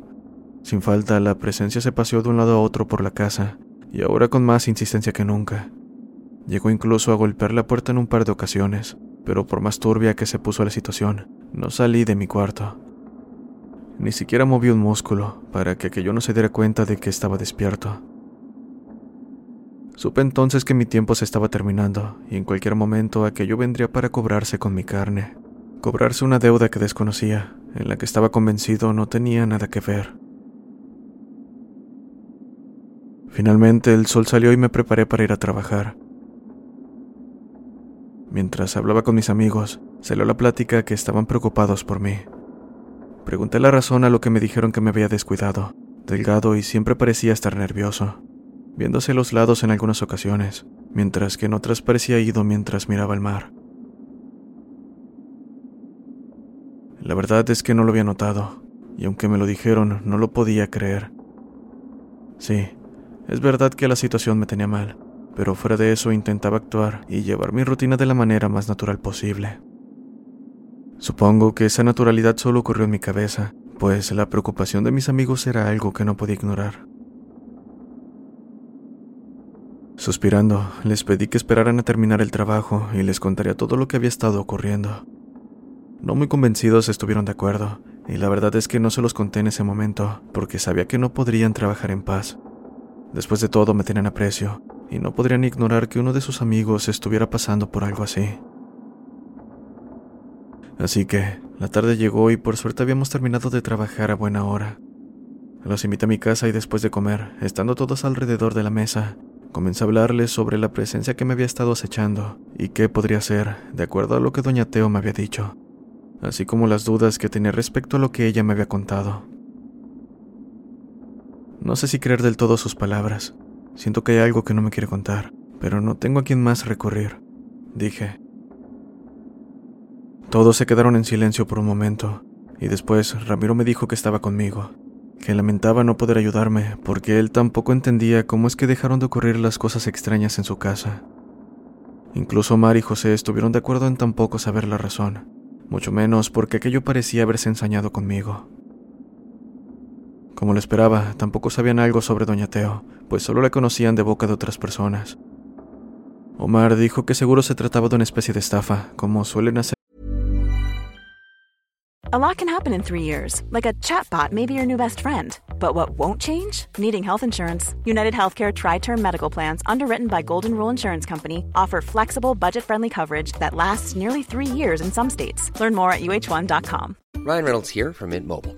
Sin falta, la presencia se paseó de un lado a otro por la casa, y ahora con más insistencia que nunca. Llegó incluso a golpear la puerta en un par de ocasiones, pero por más turbia que se puso la situación, no salí de mi cuarto. Ni siquiera moví un músculo para que aquello no se diera cuenta de que estaba despierto. Supe entonces que mi tiempo se estaba terminando y en cualquier momento aquello vendría para cobrarse con mi carne, cobrarse una deuda que desconocía, en la que estaba convencido no tenía nada que ver. Finalmente el sol salió y me preparé para ir a trabajar. Mientras hablaba con mis amigos, salió la plática que estaban preocupados por mí. Pregunté la razón a lo que me dijeron que me había descuidado, delgado y siempre parecía estar nervioso, viéndose los lados en algunas ocasiones, mientras que en otras parecía ido mientras miraba el mar. La verdad es que no lo había notado, y aunque me lo dijeron, no lo podía creer. Sí, es verdad que la situación me tenía mal, pero fuera de eso intentaba actuar y llevar mi rutina de la manera más natural posible. Supongo que esa naturalidad solo ocurrió en mi cabeza, pues la preocupación de mis amigos era algo que no podía ignorar. Suspirando, les pedí que esperaran a terminar el trabajo y les contaría todo lo que había estado ocurriendo. No muy convencidos estuvieron de acuerdo, y la verdad es que no se los conté en ese momento, porque sabía que no podrían trabajar en paz. Después de todo me tenían aprecio, y no podrían ignorar que uno de sus amigos estuviera pasando por algo así. Así que, la tarde llegó y por suerte habíamos terminado de trabajar a buena hora. Los invité a mi casa y después de comer, estando todos alrededor de la mesa, comencé a hablarles sobre la presencia que me había estado acechando y qué podría ser, de acuerdo a lo que doña Teo me había dicho así como las dudas que tenía respecto a lo que ella me había contado. No sé si creer del todo sus palabras. Siento que hay algo que no me quiere contar, pero no tengo a quién más recurrir, dije. Todos se quedaron en silencio por un momento, y después Ramiro me dijo que estaba conmigo, que lamentaba no poder ayudarme porque él tampoco entendía cómo es que dejaron de ocurrir las cosas extrañas en su casa. Incluso Mar y José estuvieron de acuerdo en tampoco saber la razón, mucho menos porque aquello parecía haberse ensañado conmigo. Como lo esperaba, tampoco sabían algo sobre Doña Teo, pues solo la conocían de boca de otras personas. Omar dijo que seguro se trataba de una especie de estafa, como suelen hacer. A lot can happen in three years, like a chatbot may be your new best friend. But what won't change? Needing health insurance. United Healthcare Tri Term Medical Plans, underwritten by Golden Rule Insurance Company, offer flexible, budget friendly coverage that lasts nearly three years in some states. Learn more at uh1.com. Ryan Reynolds here from Mint Mobile.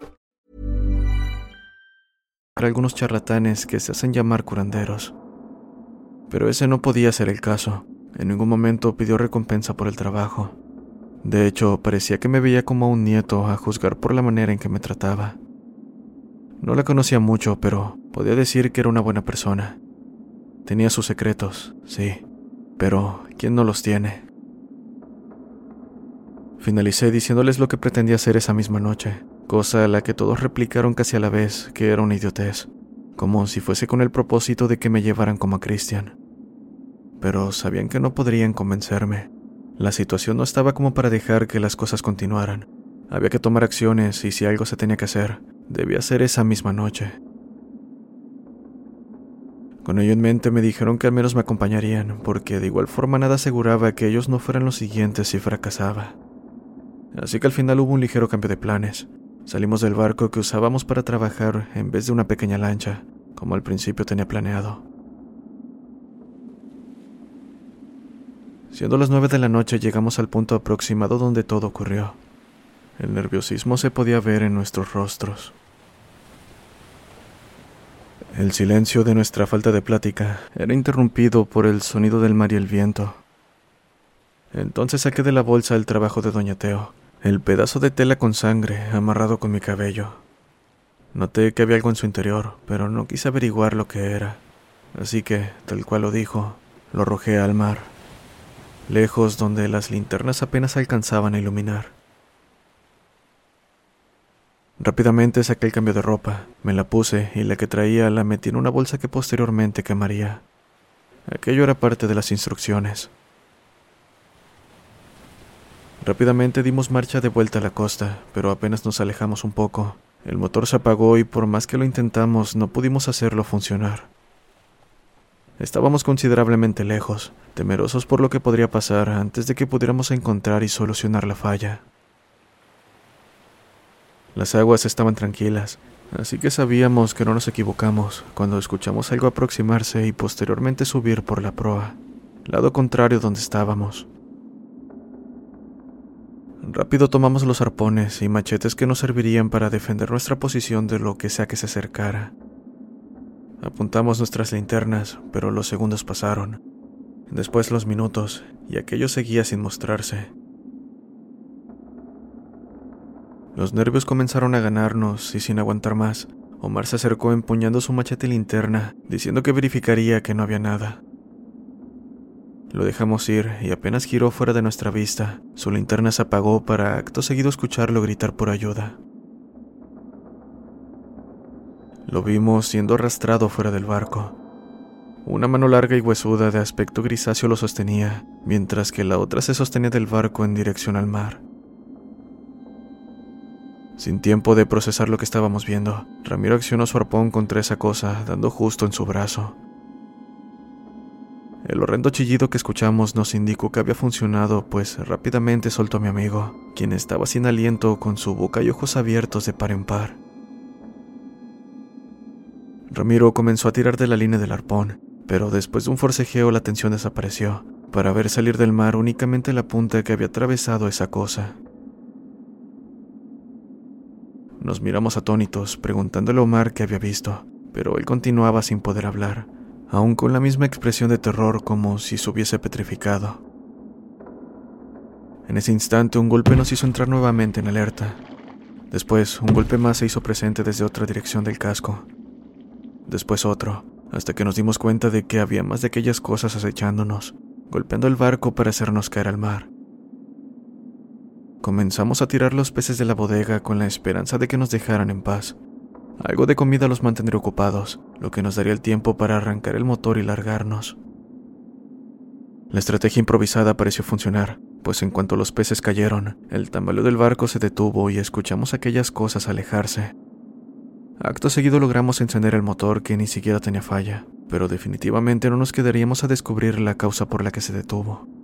algunos charlatanes que se hacen llamar curanderos. Pero ese no podía ser el caso. En ningún momento pidió recompensa por el trabajo. De hecho, parecía que me veía como un nieto a juzgar por la manera en que me trataba. No la conocía mucho, pero podía decir que era una buena persona. Tenía sus secretos, sí, pero ¿quién no los tiene? Finalicé diciéndoles lo que pretendía hacer esa misma noche, cosa a la que todos replicaron casi a la vez que era una idiotez, como si fuese con el propósito de que me llevaran como a Christian. Pero sabían que no podrían convencerme. La situación no estaba como para dejar que las cosas continuaran. Había que tomar acciones y si algo se tenía que hacer, debía ser esa misma noche. Con ello en mente me dijeron que al menos me acompañarían, porque de igual forma nada aseguraba que ellos no fueran los siguientes si fracasaba. Así que al final hubo un ligero cambio de planes. Salimos del barco que usábamos para trabajar en vez de una pequeña lancha, como al principio tenía planeado. Siendo las nueve de la noche llegamos al punto aproximado donde todo ocurrió. El nerviosismo se podía ver en nuestros rostros. El silencio de nuestra falta de plática era interrumpido por el sonido del mar y el viento. Entonces saqué de la bolsa el trabajo de Doña Teo, el pedazo de tela con sangre amarrado con mi cabello. Noté que había algo en su interior, pero no quise averiguar lo que era, así que, tal cual lo dijo, lo arrojé al mar lejos donde las linternas apenas alcanzaban a iluminar. Rápidamente saqué el cambio de ropa, me la puse y la que traía la metí en una bolsa que posteriormente quemaría. Aquello era parte de las instrucciones. Rápidamente dimos marcha de vuelta a la costa, pero apenas nos alejamos un poco. El motor se apagó y por más que lo intentamos no pudimos hacerlo funcionar. Estábamos considerablemente lejos, temerosos por lo que podría pasar antes de que pudiéramos encontrar y solucionar la falla. Las aguas estaban tranquilas, así que sabíamos que no nos equivocamos cuando escuchamos algo aproximarse y posteriormente subir por la proa, lado contrario donde estábamos. Rápido tomamos los arpones y machetes que nos servirían para defender nuestra posición de lo que sea que se acercara. Apuntamos nuestras linternas, pero los segundos pasaron. después los minutos, y aquello seguía sin mostrarse. Los nervios comenzaron a ganarnos y sin aguantar más, Omar se acercó empuñando su machete linterna, diciendo que verificaría que no había nada. Lo dejamos ir y apenas giró fuera de nuestra vista, su linterna se apagó para acto seguido escucharlo gritar por ayuda. Lo vimos siendo arrastrado fuera del barco. Una mano larga y huesuda de aspecto grisáceo lo sostenía, mientras que la otra se sostenía del barco en dirección al mar. Sin tiempo de procesar lo que estábamos viendo, Ramiro accionó su arpón contra esa cosa, dando justo en su brazo. El horrendo chillido que escuchamos nos indicó que había funcionado, pues rápidamente soltó a mi amigo, quien estaba sin aliento con su boca y ojos abiertos de par en par. Ramiro comenzó a tirar de la línea del arpón, pero después de un forcejeo la tensión desapareció, para ver salir del mar únicamente la punta que había atravesado esa cosa. Nos miramos atónitos, preguntándole a Omar qué había visto, pero él continuaba sin poder hablar, aún con la misma expresión de terror como si se hubiese petrificado. En ese instante un golpe nos hizo entrar nuevamente en alerta. Después, un golpe más se hizo presente desde otra dirección del casco. Después otro, hasta que nos dimos cuenta de que había más de aquellas cosas acechándonos, golpeando el barco para hacernos caer al mar. Comenzamos a tirar los peces de la bodega con la esperanza de que nos dejaran en paz. Algo de comida los mantendría ocupados, lo que nos daría el tiempo para arrancar el motor y largarnos. La estrategia improvisada pareció funcionar, pues en cuanto los peces cayeron, el tambaleo del barco se detuvo y escuchamos aquellas cosas alejarse. Acto seguido logramos encender el motor que ni siquiera tenía falla, pero definitivamente no nos quedaríamos a descubrir la causa por la que se detuvo.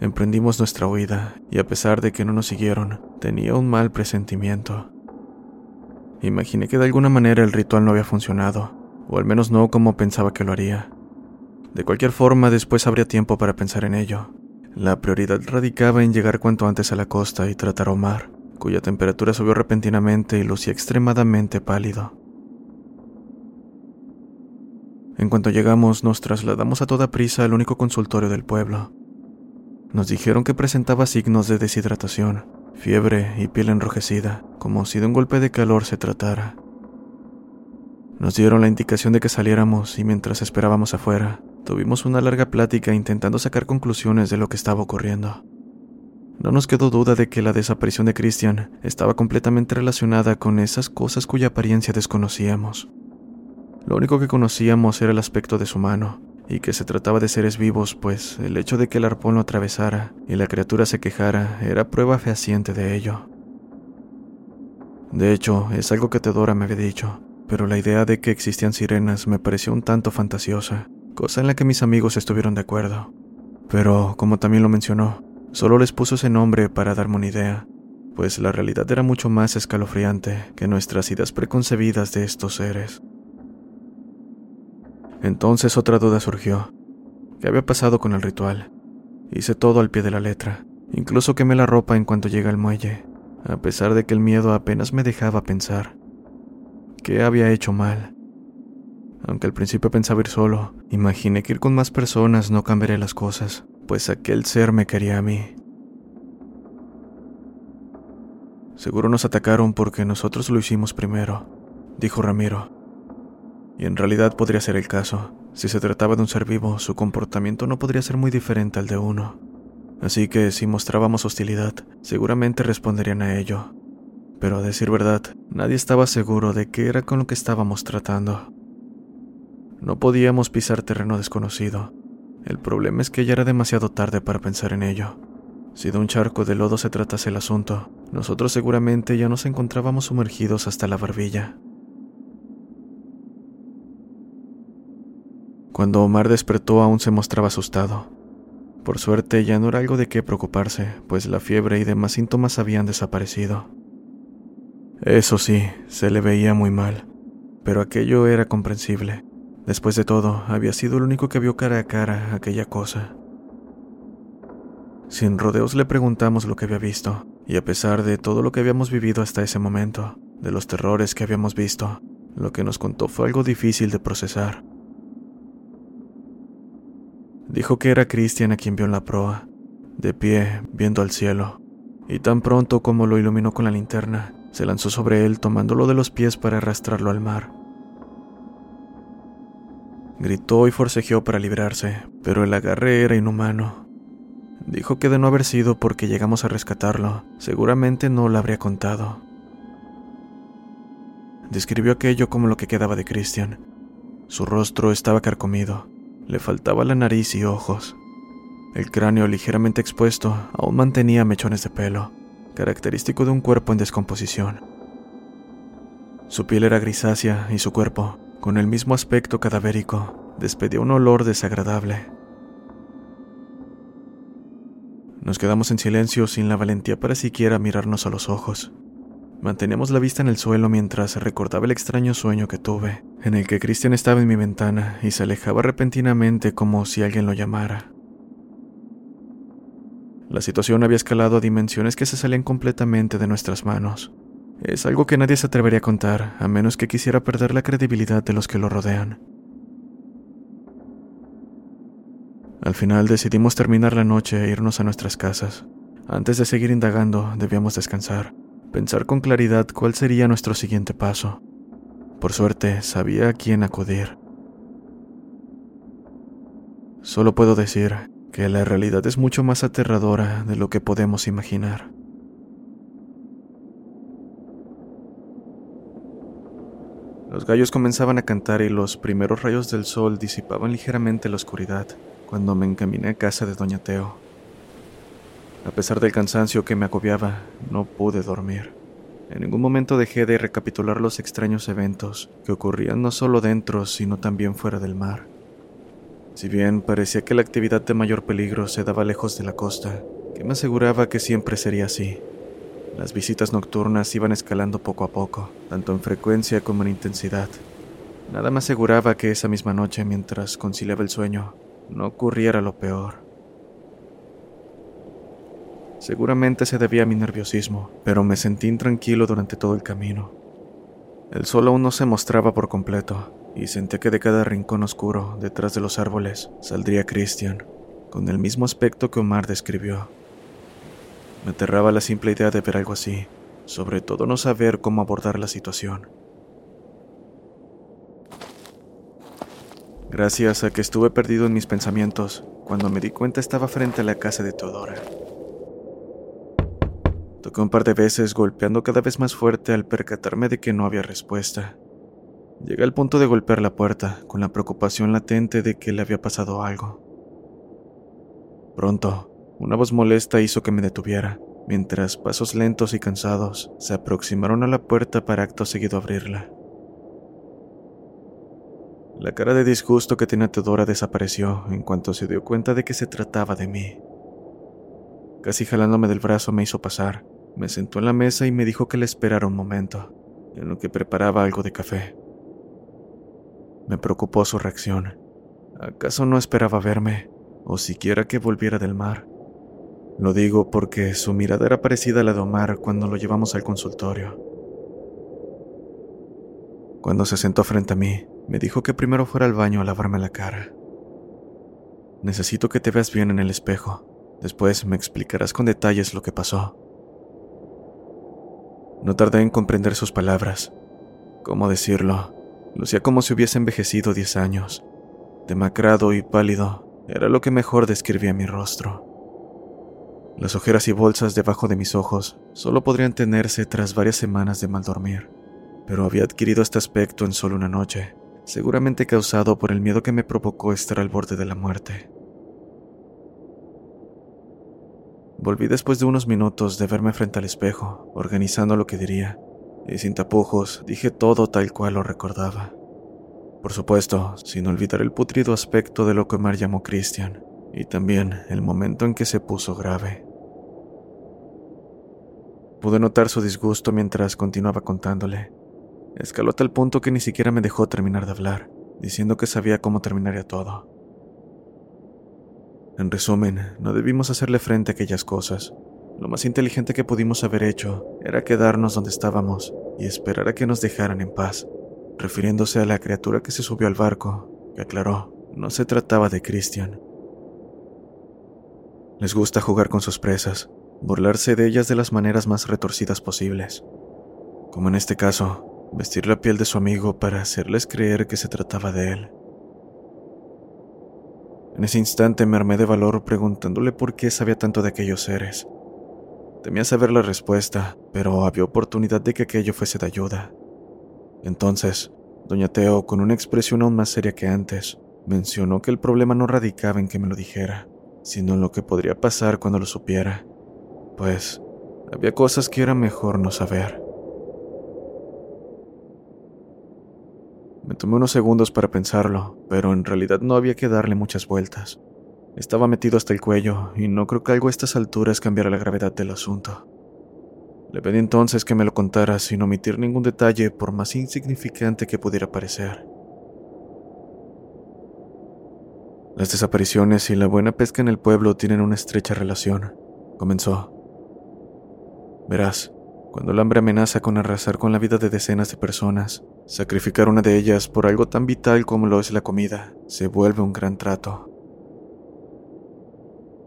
Emprendimos nuestra huida, y a pesar de que no nos siguieron, tenía un mal presentimiento. Imaginé que de alguna manera el ritual no había funcionado, o al menos no como pensaba que lo haría. De cualquier forma, después habría tiempo para pensar en ello. La prioridad radicaba en llegar cuanto antes a la costa y tratar a Omar, cuya temperatura subió repentinamente y lucía extremadamente pálido. En cuanto llegamos, nos trasladamos a toda prisa al único consultorio del pueblo, nos dijeron que presentaba signos de deshidratación, fiebre y piel enrojecida, como si de un golpe de calor se tratara. Nos dieron la indicación de que saliéramos y mientras esperábamos afuera, tuvimos una larga plática intentando sacar conclusiones de lo que estaba ocurriendo. No nos quedó duda de que la desaparición de Christian estaba completamente relacionada con esas cosas cuya apariencia desconocíamos. Lo único que conocíamos era el aspecto de su mano, y que se trataba de seres vivos, pues el hecho de que el arpón lo atravesara y la criatura se quejara era prueba fehaciente de ello. De hecho, es algo que Teodora me había dicho, pero la idea de que existían sirenas me pareció un tanto fantasiosa, cosa en la que mis amigos estuvieron de acuerdo. Pero, como también lo mencionó, solo les puso ese nombre para darme una idea, pues la realidad era mucho más escalofriante que nuestras ideas preconcebidas de estos seres. Entonces otra duda surgió. ¿Qué había pasado con el ritual? Hice todo al pie de la letra, incluso quemé la ropa en cuanto llegué al muelle, a pesar de que el miedo apenas me dejaba pensar. ¿Qué había hecho mal? Aunque al principio pensaba ir solo, imaginé que ir con más personas no cambiaría las cosas, pues aquel ser me quería a mí. Seguro nos atacaron porque nosotros lo hicimos primero, dijo Ramiro. Y en realidad podría ser el caso. Si se trataba de un ser vivo, su comportamiento no podría ser muy diferente al de uno. Así que si mostrábamos hostilidad, seguramente responderían a ello. Pero a decir verdad, nadie estaba seguro de qué era con lo que estábamos tratando. No podíamos pisar terreno desconocido. El problema es que ya era demasiado tarde para pensar en ello. Si de un charco de lodo se tratase el asunto, nosotros seguramente ya nos encontrábamos sumergidos hasta la barbilla. Cuando Omar despertó aún se mostraba asustado. Por suerte ya no era algo de qué preocuparse, pues la fiebre y demás síntomas habían desaparecido. Eso sí, se le veía muy mal, pero aquello era comprensible. Después de todo, había sido el único que vio cara a cara aquella cosa. Sin rodeos le preguntamos lo que había visto, y a pesar de todo lo que habíamos vivido hasta ese momento, de los terrores que habíamos visto, lo que nos contó fue algo difícil de procesar. Dijo que era Christian a quien vio en la proa, de pie, viendo al cielo, y tan pronto como lo iluminó con la linterna, se lanzó sobre él tomándolo de los pies para arrastrarlo al mar. Gritó y forcejeó para librarse, pero el agarre era inhumano. Dijo que de no haber sido porque llegamos a rescatarlo, seguramente no lo habría contado. Describió aquello como lo que quedaba de Christian. Su rostro estaba carcomido, le faltaba la nariz y ojos. El cráneo ligeramente expuesto aún mantenía mechones de pelo, característico de un cuerpo en descomposición. Su piel era grisácea y su cuerpo, con el mismo aspecto cadavérico, despedía un olor desagradable. Nos quedamos en silencio sin la valentía para siquiera mirarnos a los ojos. Manteníamos la vista en el suelo mientras recordaba el extraño sueño que tuve, en el que Christian estaba en mi ventana y se alejaba repentinamente como si alguien lo llamara. La situación había escalado a dimensiones que se salían completamente de nuestras manos. Es algo que nadie se atrevería a contar, a menos que quisiera perder la credibilidad de los que lo rodean. Al final decidimos terminar la noche e irnos a nuestras casas. Antes de seguir indagando, debíamos descansar, pensar con claridad cuál sería nuestro siguiente paso. Por suerte, sabía a quién acudir. Solo puedo decir que la realidad es mucho más aterradora de lo que podemos imaginar. Los gallos comenzaban a cantar y los primeros rayos del sol disipaban ligeramente la oscuridad cuando me encaminé a casa de Doña Teo. A pesar del cansancio que me agobiaba, no pude dormir. En ningún momento dejé de recapitular los extraños eventos que ocurrían no solo dentro, sino también fuera del mar. Si bien parecía que la actividad de mayor peligro se daba lejos de la costa, que me aseguraba que siempre sería así. Las visitas nocturnas iban escalando poco a poco, tanto en frecuencia como en intensidad. Nada me aseguraba que esa misma noche, mientras conciliaba el sueño, no ocurriera lo peor. Seguramente se debía a mi nerviosismo, pero me sentí intranquilo durante todo el camino. El sol aún no se mostraba por completo, y sentí que de cada rincón oscuro, detrás de los árboles, saldría Christian, con el mismo aspecto que Omar describió. Me aterraba la simple idea de ver algo así, sobre todo no saber cómo abordar la situación. Gracias a que estuve perdido en mis pensamientos, cuando me di cuenta estaba frente a la casa de Teodora. Toqué un par de veces golpeando cada vez más fuerte al percatarme de que no había respuesta. Llegué al punto de golpear la puerta, con la preocupación latente de que le había pasado algo. Pronto, una voz molesta hizo que me detuviera, mientras pasos lentos y cansados se aproximaron a la puerta para acto seguido abrirla. La cara de disgusto que tenía Teodora desapareció en cuanto se dio cuenta de que se trataba de mí. Casi jalándome del brazo me hizo pasar, me sentó en la mesa y me dijo que le esperara un momento, en lo que preparaba algo de café. Me preocupó su reacción. ¿Acaso no esperaba verme, o siquiera que volviera del mar? Lo digo porque su mirada era parecida a la de Omar cuando lo llevamos al consultorio. Cuando se sentó frente a mí, me dijo que primero fuera al baño a lavarme la cara. Necesito que te veas bien en el espejo. Después me explicarás con detalles lo que pasó. No tardé en comprender sus palabras. ¿Cómo decirlo? Lucía como si hubiese envejecido diez años. Demacrado y pálido era lo que mejor describía mi rostro. Las ojeras y bolsas debajo de mis ojos solo podrían tenerse tras varias semanas de mal dormir, pero había adquirido este aspecto en solo una noche seguramente causado por el miedo que me provocó estar al borde de la muerte. Volví después de unos minutos de verme frente al espejo, organizando lo que diría, y sin tapujos dije todo tal cual lo recordaba. Por supuesto, sin olvidar el putrido aspecto de lo que Omar llamó Christian, y también el momento en que se puso grave. Pude notar su disgusto mientras continuaba contándole, Escaló a tal punto que ni siquiera me dejó terminar de hablar, diciendo que sabía cómo terminaría todo. En resumen, no debimos hacerle frente a aquellas cosas. Lo más inteligente que pudimos haber hecho era quedarnos donde estábamos y esperar a que nos dejaran en paz, refiriéndose a la criatura que se subió al barco, que aclaró, no se trataba de Christian. Les gusta jugar con sus presas, burlarse de ellas de las maneras más retorcidas posibles. Como en este caso, vestir la piel de su amigo para hacerles creer que se trataba de él. En ese instante me armé de valor preguntándole por qué sabía tanto de aquellos seres. Temía saber la respuesta, pero había oportunidad de que aquello fuese de ayuda. Entonces, doña Teo, con una expresión aún más seria que antes, mencionó que el problema no radicaba en que me lo dijera, sino en lo que podría pasar cuando lo supiera, pues había cosas que era mejor no saber. Me tomé unos segundos para pensarlo, pero en realidad no había que darle muchas vueltas. Estaba metido hasta el cuello y no creo que algo a estas alturas cambiara la gravedad del asunto. Le pedí entonces que me lo contara sin omitir ningún detalle por más insignificante que pudiera parecer. Las desapariciones y la buena pesca en el pueblo tienen una estrecha relación, comenzó. Verás, cuando el hambre amenaza con arrasar con la vida de decenas de personas, sacrificar una de ellas por algo tan vital como lo es la comida se vuelve un gran trato.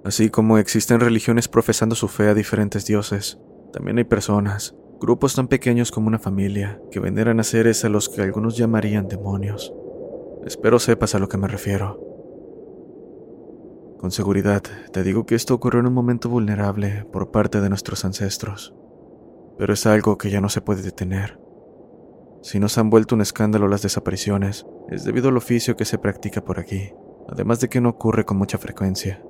Así como existen religiones profesando su fe a diferentes dioses, también hay personas, grupos tan pequeños como una familia, que veneran a seres a los que algunos llamarían demonios. Espero sepas a lo que me refiero. Con seguridad, te digo que esto ocurrió en un momento vulnerable por parte de nuestros ancestros, pero es algo que ya no se puede detener. Si nos han vuelto un escándalo las desapariciones, es debido al oficio que se practica por aquí, además de que no ocurre con mucha frecuencia.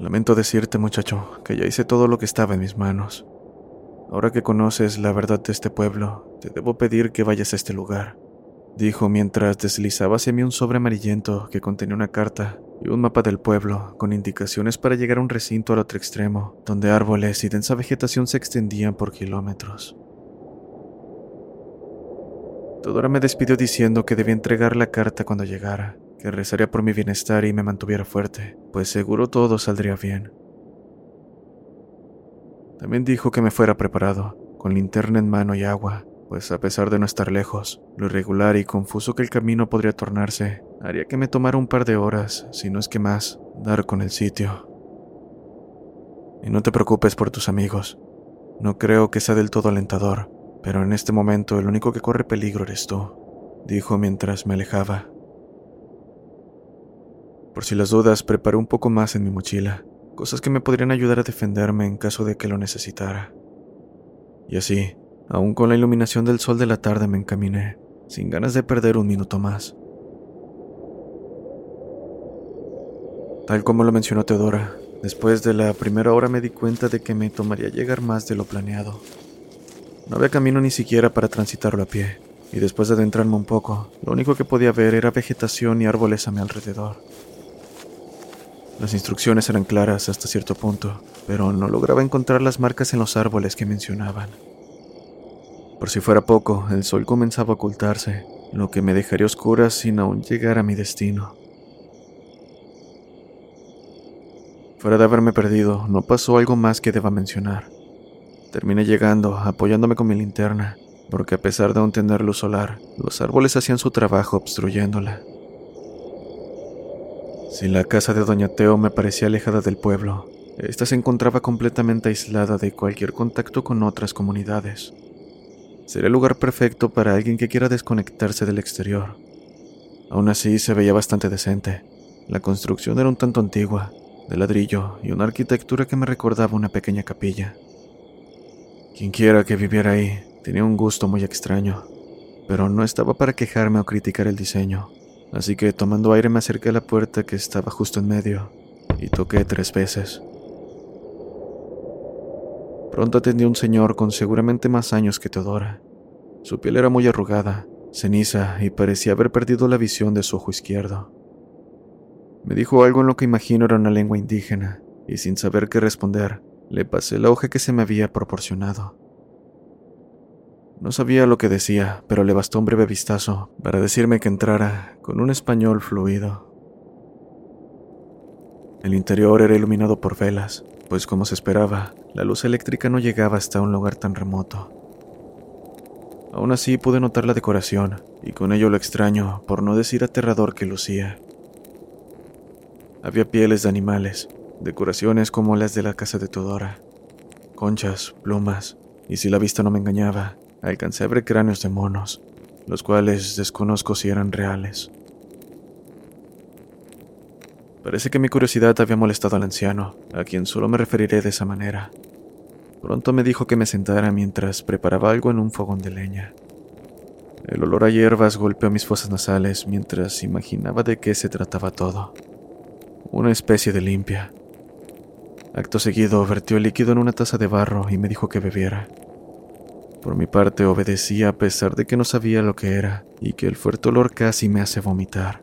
Lamento decirte, muchacho, que ya hice todo lo que estaba en mis manos. Ahora que conoces la verdad de este pueblo, te debo pedir que vayas a este lugar, dijo mientras deslizaba hacia mí un sobre amarillento que contenía una carta y un mapa del pueblo con indicaciones para llegar a un recinto al otro extremo, donde árboles y densa vegetación se extendían por kilómetros. Todora me despidió diciendo que debía entregar la carta cuando llegara, que rezaría por mi bienestar y me mantuviera fuerte, pues seguro todo saldría bien. También dijo que me fuera preparado, con linterna en mano y agua, pues a pesar de no estar lejos, lo irregular y confuso que el camino podría tornarse, haría que me tomara un par de horas, si no es que más, dar con el sitio. Y no te preocupes por tus amigos. No creo que sea del todo alentador, pero en este momento el único que corre peligro eres tú, dijo mientras me alejaba. Por si las dudas, preparé un poco más en mi mochila, cosas que me podrían ayudar a defenderme en caso de que lo necesitara. Y así, aún con la iluminación del sol de la tarde me encaminé, sin ganas de perder un minuto más. Tal como lo mencionó Teodora, después de la primera hora me di cuenta de que me tomaría llegar más de lo planeado. No había camino ni siquiera para transitarlo a pie, y después de adentrarme un poco, lo único que podía ver era vegetación y árboles a mi alrededor. Las instrucciones eran claras hasta cierto punto, pero no lograba encontrar las marcas en los árboles que mencionaban. Por si fuera poco, el sol comenzaba a ocultarse, lo que me dejaría oscura sin aún llegar a mi destino. Fuera de haberme perdido, no pasó algo más que deba mencionar. Terminé llegando, apoyándome con mi linterna, porque a pesar de aún tener luz solar, los árboles hacían su trabajo obstruyéndola. Si la casa de Doña Teo me parecía alejada del pueblo, esta se encontraba completamente aislada de cualquier contacto con otras comunidades. Sería el lugar perfecto para alguien que quiera desconectarse del exterior. Aún así, se veía bastante decente. La construcción era un tanto antigua, de ladrillo y una arquitectura que me recordaba una pequeña capilla. Quienquiera que viviera ahí tenía un gusto muy extraño, pero no estaba para quejarme o criticar el diseño así que tomando aire me acerqué a la puerta que estaba justo en medio y toqué tres veces. Pronto atendió un señor con seguramente más años que Teodora. Su piel era muy arrugada, ceniza y parecía haber perdido la visión de su ojo izquierdo. Me dijo algo en lo que imagino era una lengua indígena, y sin saber qué responder, le pasé la hoja que se me había proporcionado. No sabía lo que decía, pero le bastó un breve vistazo para decirme que entrara con un español fluido. El interior era iluminado por velas, pues como se esperaba, la luz eléctrica no llegaba hasta un lugar tan remoto. Aún así pude notar la decoración, y con ello lo extraño, por no decir aterrador que lucía. Había pieles de animales, decoraciones como las de la casa de Todora, conchas, plumas, y si la vista no me engañaba, alcancé a ver cráneos de monos, los cuales desconozco si eran reales. Parece que mi curiosidad había molestado al anciano, a quien solo me referiré de esa manera. Pronto me dijo que me sentara mientras preparaba algo en un fogón de leña. El olor a hierbas golpeó mis fosas nasales mientras imaginaba de qué se trataba todo. Una especie de limpia. Acto seguido vertió el líquido en una taza de barro y me dijo que bebiera. Por mi parte obedecí a pesar de que no sabía lo que era y que el fuerte olor casi me hace vomitar.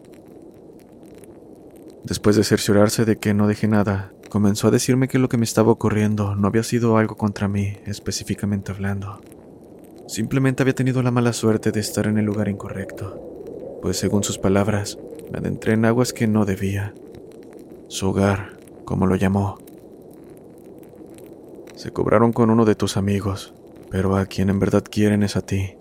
Después de cerciorarse de que no dejé nada, comenzó a decirme que lo que me estaba ocurriendo no había sido algo contra mí, específicamente hablando. Simplemente había tenido la mala suerte de estar en el lugar incorrecto, pues según sus palabras, me adentré en aguas que no debía. Su hogar, como lo llamó. Se cobraron con uno de tus amigos, pero a quien en verdad quieren es a ti.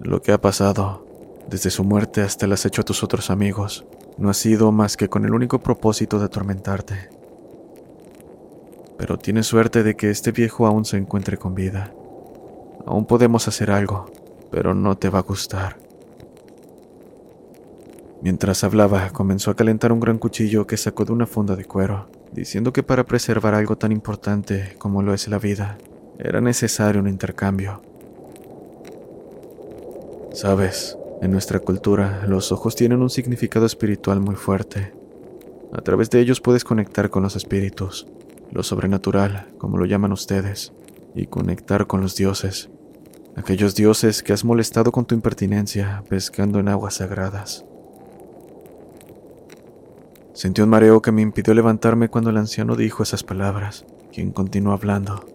Lo que ha pasado, desde su muerte hasta el acecho a tus otros amigos, no ha sido más que con el único propósito de atormentarte. Pero tienes suerte de que este viejo aún se encuentre con vida. Aún podemos hacer algo, pero no te va a gustar. Mientras hablaba, comenzó a calentar un gran cuchillo que sacó de una funda de cuero, diciendo que para preservar algo tan importante como lo es la vida, era necesario un intercambio. Sabes, en nuestra cultura, los ojos tienen un significado espiritual muy fuerte. A través de ellos puedes conectar con los espíritus, lo sobrenatural, como lo llaman ustedes, y conectar con los dioses, aquellos dioses que has molestado con tu impertinencia pescando en aguas sagradas. Sentí un mareo que me impidió levantarme cuando el anciano dijo esas palabras, quien continuó hablando.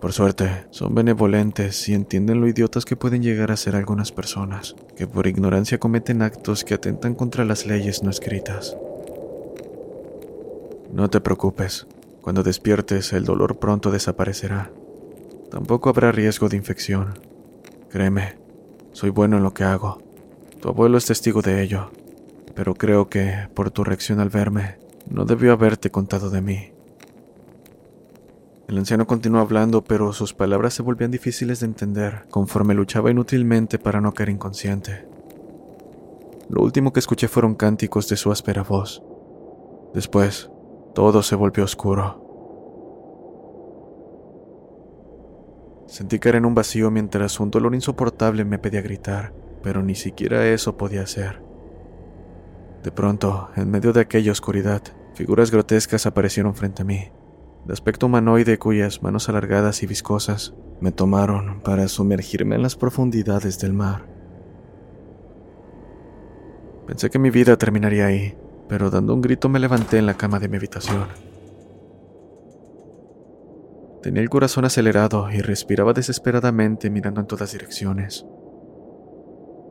Por suerte, son benevolentes y entienden lo idiotas que pueden llegar a ser algunas personas, que por ignorancia cometen actos que atentan contra las leyes no escritas. No te preocupes, cuando despiertes el dolor pronto desaparecerá. Tampoco habrá riesgo de infección. Créeme, soy bueno en lo que hago. Tu abuelo es testigo de ello, pero creo que, por tu reacción al verme, no debió haberte contado de mí. El anciano continuó hablando, pero sus palabras se volvían difíciles de entender conforme luchaba inútilmente para no caer inconsciente. Lo último que escuché fueron cánticos de su áspera voz. Después, todo se volvió oscuro. Sentí caer en un vacío mientras un dolor insoportable me pedía gritar, pero ni siquiera eso podía hacer. De pronto, en medio de aquella oscuridad, figuras grotescas aparecieron frente a mí de aspecto humanoide cuyas manos alargadas y viscosas me tomaron para sumergirme en las profundidades del mar. Pensé que mi vida terminaría ahí, pero dando un grito me levanté en la cama de mi habitación. Tenía el corazón acelerado y respiraba desesperadamente mirando en todas direcciones.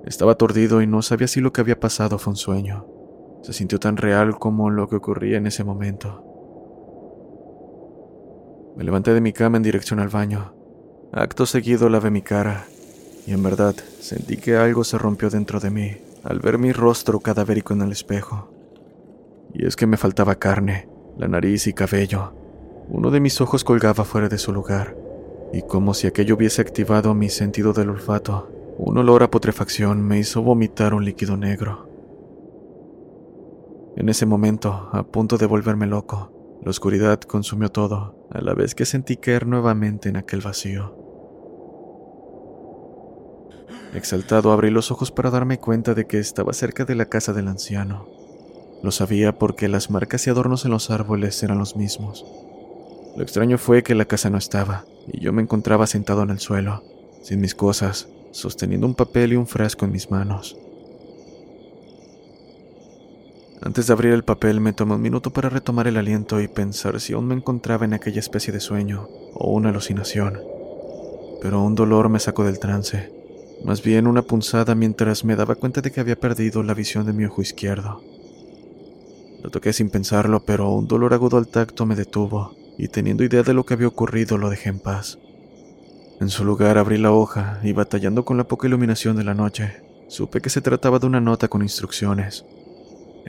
Estaba aturdido y no sabía si lo que había pasado fue un sueño. Se sintió tan real como lo que ocurría en ese momento. Me levanté de mi cama en dirección al baño. Acto seguido lavé mi cara, y en verdad sentí que algo se rompió dentro de mí al ver mi rostro cadavérico en el espejo. Y es que me faltaba carne, la nariz y cabello. Uno de mis ojos colgaba fuera de su lugar, y como si aquello hubiese activado mi sentido del olfato, un olor a putrefacción me hizo vomitar un líquido negro. En ese momento, a punto de volverme loco, la oscuridad consumió todo, a la vez que sentí caer nuevamente en aquel vacío. Exaltado abrí los ojos para darme cuenta de que estaba cerca de la casa del anciano. Lo sabía porque las marcas y adornos en los árboles eran los mismos. Lo extraño fue que la casa no estaba, y yo me encontraba sentado en el suelo, sin mis cosas, sosteniendo un papel y un frasco en mis manos. Antes de abrir el papel me tomé un minuto para retomar el aliento y pensar si aún me encontraba en aquella especie de sueño o una alucinación. Pero un dolor me sacó del trance, más bien una punzada mientras me daba cuenta de que había perdido la visión de mi ojo izquierdo. Lo toqué sin pensarlo, pero un dolor agudo al tacto me detuvo, y teniendo idea de lo que había ocurrido lo dejé en paz. En su lugar abrí la hoja y batallando con la poca iluminación de la noche, supe que se trataba de una nota con instrucciones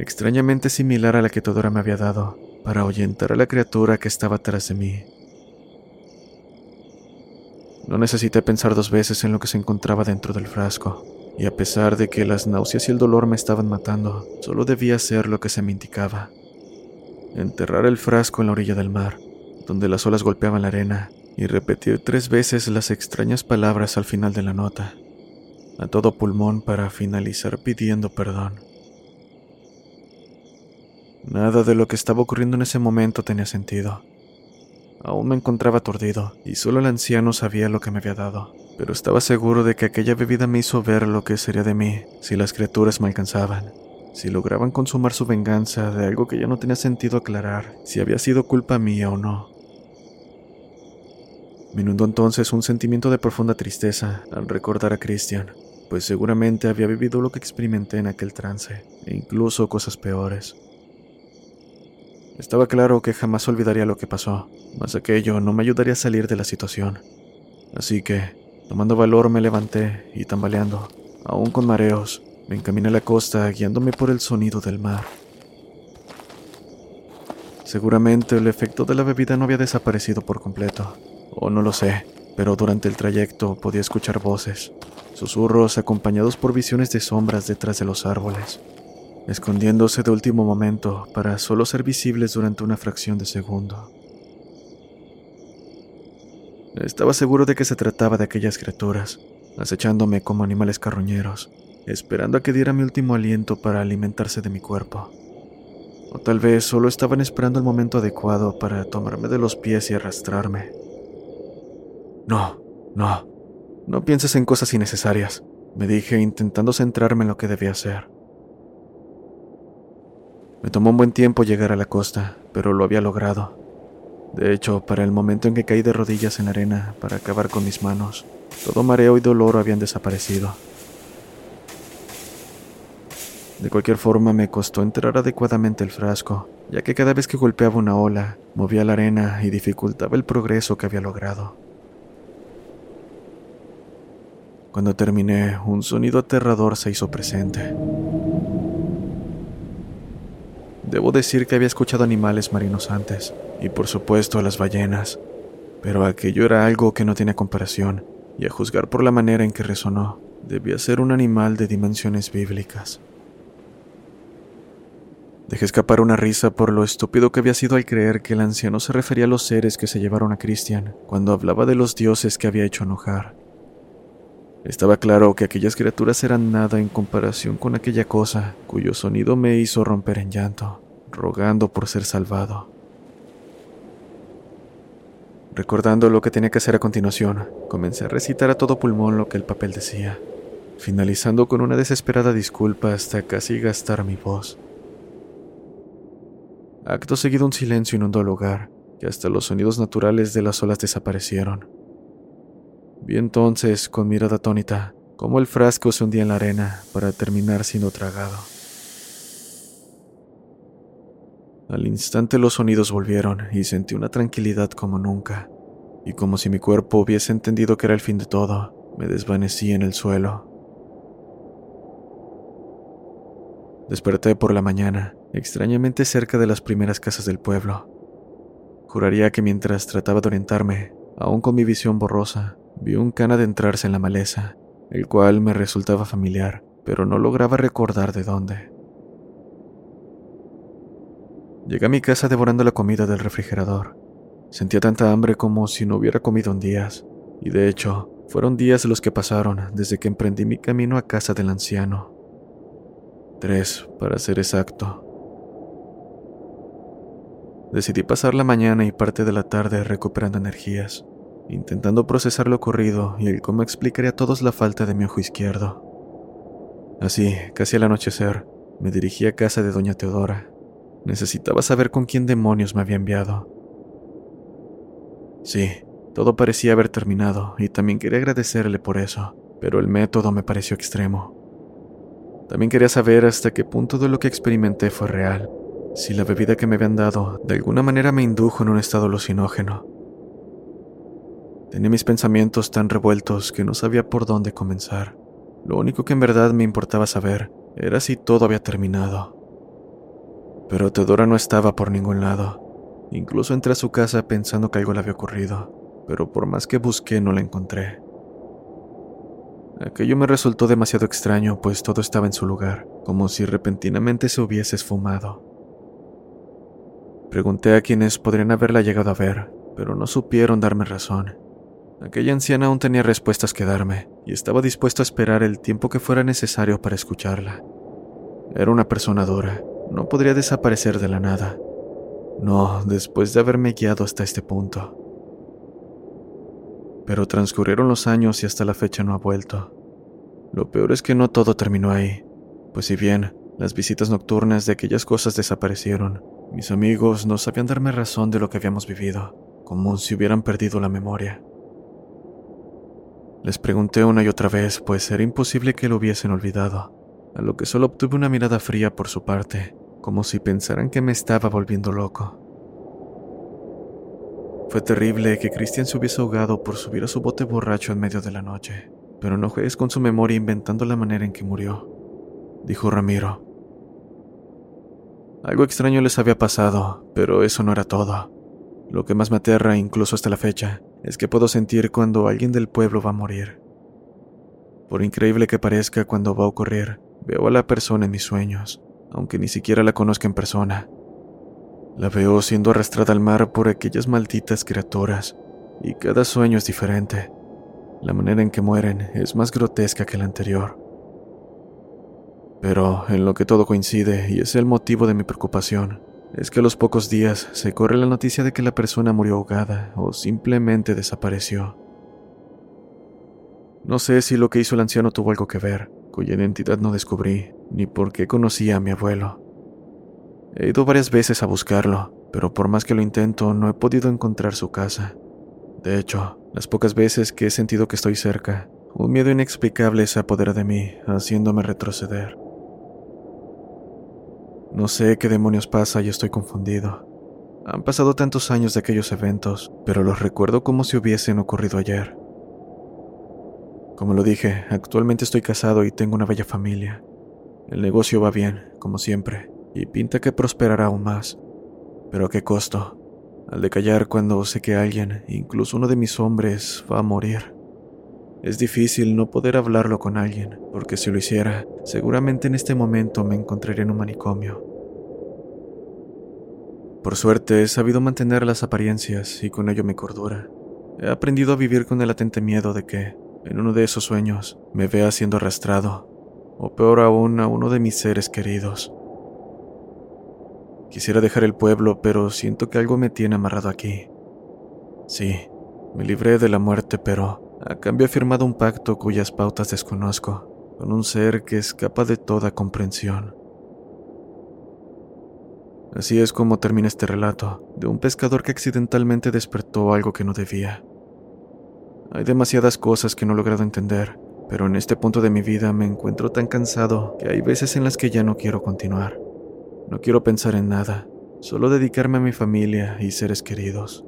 extrañamente similar a la que Teodora me había dado, para ahuyentar a la criatura que estaba tras de mí. No necesité pensar dos veces en lo que se encontraba dentro del frasco, y a pesar de que las náuseas y el dolor me estaban matando, solo debía hacer lo que se me indicaba. Enterrar el frasco en la orilla del mar, donde las olas golpeaban la arena, y repetir tres veces las extrañas palabras al final de la nota, a todo pulmón para finalizar pidiendo perdón. Nada de lo que estaba ocurriendo en ese momento tenía sentido. Aún me encontraba aturdido y solo el anciano sabía lo que me había dado, pero estaba seguro de que aquella bebida me hizo ver lo que sería de mí si las criaturas me alcanzaban, si lograban consumar su venganza de algo que ya no tenía sentido aclarar si había sido culpa mía o no. Me inundó entonces un sentimiento de profunda tristeza al recordar a Christian, pues seguramente había vivido lo que experimenté en aquel trance, e incluso cosas peores. Estaba claro que jamás olvidaría lo que pasó, mas aquello no me ayudaría a salir de la situación. Así que, tomando valor, me levanté y tambaleando, aún con mareos, me encaminé a la costa guiándome por el sonido del mar. Seguramente el efecto de la bebida no había desaparecido por completo, o no lo sé, pero durante el trayecto podía escuchar voces, susurros acompañados por visiones de sombras detrás de los árboles, escondiéndose de último momento para solo ser visibles durante una fracción de segundo. Estaba seguro de que se trataba de aquellas criaturas, acechándome como animales carroñeros, esperando a que diera mi último aliento para alimentarse de mi cuerpo. O tal vez solo estaban esperando el momento adecuado para tomarme de los pies y arrastrarme. No, no, no pienses en cosas innecesarias, me dije intentando centrarme en lo que debía hacer. Me tomó un buen tiempo llegar a la costa, pero lo había logrado. De hecho, para el momento en que caí de rodillas en la arena para acabar con mis manos, todo mareo y dolor habían desaparecido. De cualquier forma, me costó enterrar adecuadamente el frasco, ya que cada vez que golpeaba una ola, movía la arena y dificultaba el progreso que había logrado. Cuando terminé, un sonido aterrador se hizo presente. Debo decir que había escuchado animales marinos antes, y por supuesto a las ballenas, pero aquello era algo que no tiene comparación, y a juzgar por la manera en que resonó, debía ser un animal de dimensiones bíblicas. Dejé escapar una risa por lo estúpido que había sido al creer que el anciano se refería a los seres que se llevaron a Christian cuando hablaba de los dioses que había hecho enojar. Estaba claro que aquellas criaturas eran nada en comparación con aquella cosa cuyo sonido me hizo romper en llanto, rogando por ser salvado. Recordando lo que tenía que hacer a continuación, comencé a recitar a todo pulmón lo que el papel decía, finalizando con una desesperada disculpa hasta casi gastar mi voz. Acto seguido un silencio inundó el lugar, y hasta los sonidos naturales de las olas desaparecieron. Vi entonces, con mirada atónita, cómo el frasco se hundía en la arena para terminar siendo tragado. Al instante los sonidos volvieron y sentí una tranquilidad como nunca, y como si mi cuerpo hubiese entendido que era el fin de todo, me desvanecí en el suelo. Desperté por la mañana, extrañamente cerca de las primeras casas del pueblo. Juraría que mientras trataba de orientarme, aún con mi visión borrosa, Vi un can adentrarse en la maleza, el cual me resultaba familiar, pero no lograba recordar de dónde. Llegué a mi casa devorando la comida del refrigerador. Sentía tanta hambre como si no hubiera comido en días, y de hecho, fueron días los que pasaron desde que emprendí mi camino a casa del anciano. Tres, para ser exacto. Decidí pasar la mañana y parte de la tarde recuperando energías intentando procesar lo ocurrido y el cómo explicaría a todos la falta de mi ojo izquierdo. Así, casi al anochecer, me dirigí a casa de doña Teodora. Necesitaba saber con quién demonios me había enviado. Sí, todo parecía haber terminado y también quería agradecerle por eso, pero el método me pareció extremo. También quería saber hasta qué punto de lo que experimenté fue real, si la bebida que me habían dado de alguna manera me indujo en un estado alucinógeno Tenía mis pensamientos tan revueltos que no sabía por dónde comenzar. Lo único que en verdad me importaba saber era si todo había terminado. Pero Teodora no estaba por ningún lado. Incluso entré a su casa pensando que algo le había ocurrido, pero por más que busqué no la encontré. Aquello me resultó demasiado extraño, pues todo estaba en su lugar, como si repentinamente se hubiese esfumado. Pregunté a quienes podrían haberla llegado a ver, pero no supieron darme razón. Aquella anciana aún tenía respuestas que darme, y estaba dispuesto a esperar el tiempo que fuera necesario para escucharla. Era una persona dura, no podría desaparecer de la nada. No, después de haberme guiado hasta este punto. Pero transcurrieron los años y hasta la fecha no ha vuelto. Lo peor es que no todo terminó ahí, pues si bien las visitas nocturnas de aquellas cosas desaparecieron, mis amigos no sabían darme razón de lo que habíamos vivido, como si hubieran perdido la memoria. Les pregunté una y otra vez, pues era imposible que lo hubiesen olvidado, a lo que solo obtuve una mirada fría por su parte, como si pensaran que me estaba volviendo loco. Fue terrible que Cristian se hubiese ahogado por subir a su bote borracho en medio de la noche, pero no juegues con su memoria inventando la manera en que murió, dijo Ramiro. Algo extraño les había pasado, pero eso no era todo. Lo que más me aterra, incluso hasta la fecha, es que puedo sentir cuando alguien del pueblo va a morir. Por increíble que parezca, cuando va a ocurrir, veo a la persona en mis sueños, aunque ni siquiera la conozca en persona. La veo siendo arrastrada al mar por aquellas malditas criaturas, y cada sueño es diferente. La manera en que mueren es más grotesca que la anterior. Pero en lo que todo coincide, y es el motivo de mi preocupación, es que a los pocos días se corre la noticia de que la persona murió ahogada o simplemente desapareció. No sé si lo que hizo el anciano tuvo algo que ver, cuya identidad no descubrí, ni por qué conocía a mi abuelo. He ido varias veces a buscarlo, pero por más que lo intento no he podido encontrar su casa. De hecho, las pocas veces que he sentido que estoy cerca, un miedo inexplicable se apodera de mí, haciéndome retroceder. No sé qué demonios pasa y estoy confundido. Han pasado tantos años de aquellos eventos, pero los recuerdo como si hubiesen ocurrido ayer. Como lo dije, actualmente estoy casado y tengo una bella familia. El negocio va bien, como siempre, y pinta que prosperará aún más. Pero a qué costo, al de callar cuando sé que alguien, incluso uno de mis hombres, va a morir. Es difícil no poder hablarlo con alguien, porque si lo hiciera, seguramente en este momento me encontraría en un manicomio. Por suerte he sabido mantener las apariencias y con ello mi cordura. He aprendido a vivir con el latente miedo de que, en uno de esos sueños, me vea siendo arrastrado, o peor aún a uno de mis seres queridos. Quisiera dejar el pueblo, pero siento que algo me tiene amarrado aquí. Sí, me libré de la muerte, pero a cambio he firmado un pacto cuyas pautas desconozco, con un ser que escapa de toda comprensión. Así es como termina este relato, de un pescador que accidentalmente despertó algo que no debía. Hay demasiadas cosas que no he logrado entender, pero en este punto de mi vida me encuentro tan cansado que hay veces en las que ya no quiero continuar. No quiero pensar en nada, solo dedicarme a mi familia y seres queridos.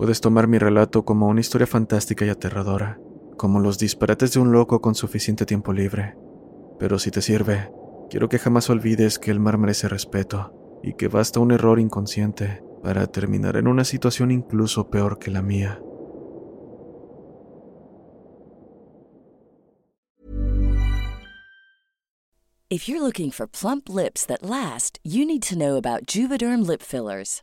Puedes tomar mi relato como una historia fantástica y aterradora, como los disparates de un loco con suficiente tiempo libre. Pero si te sirve, quiero que jamás olvides que el mar merece respeto y que basta un error inconsciente para terminar en una situación incluso peor que la mía. If you're looking for plump lips that last, you need to know about Juvederm lip fillers.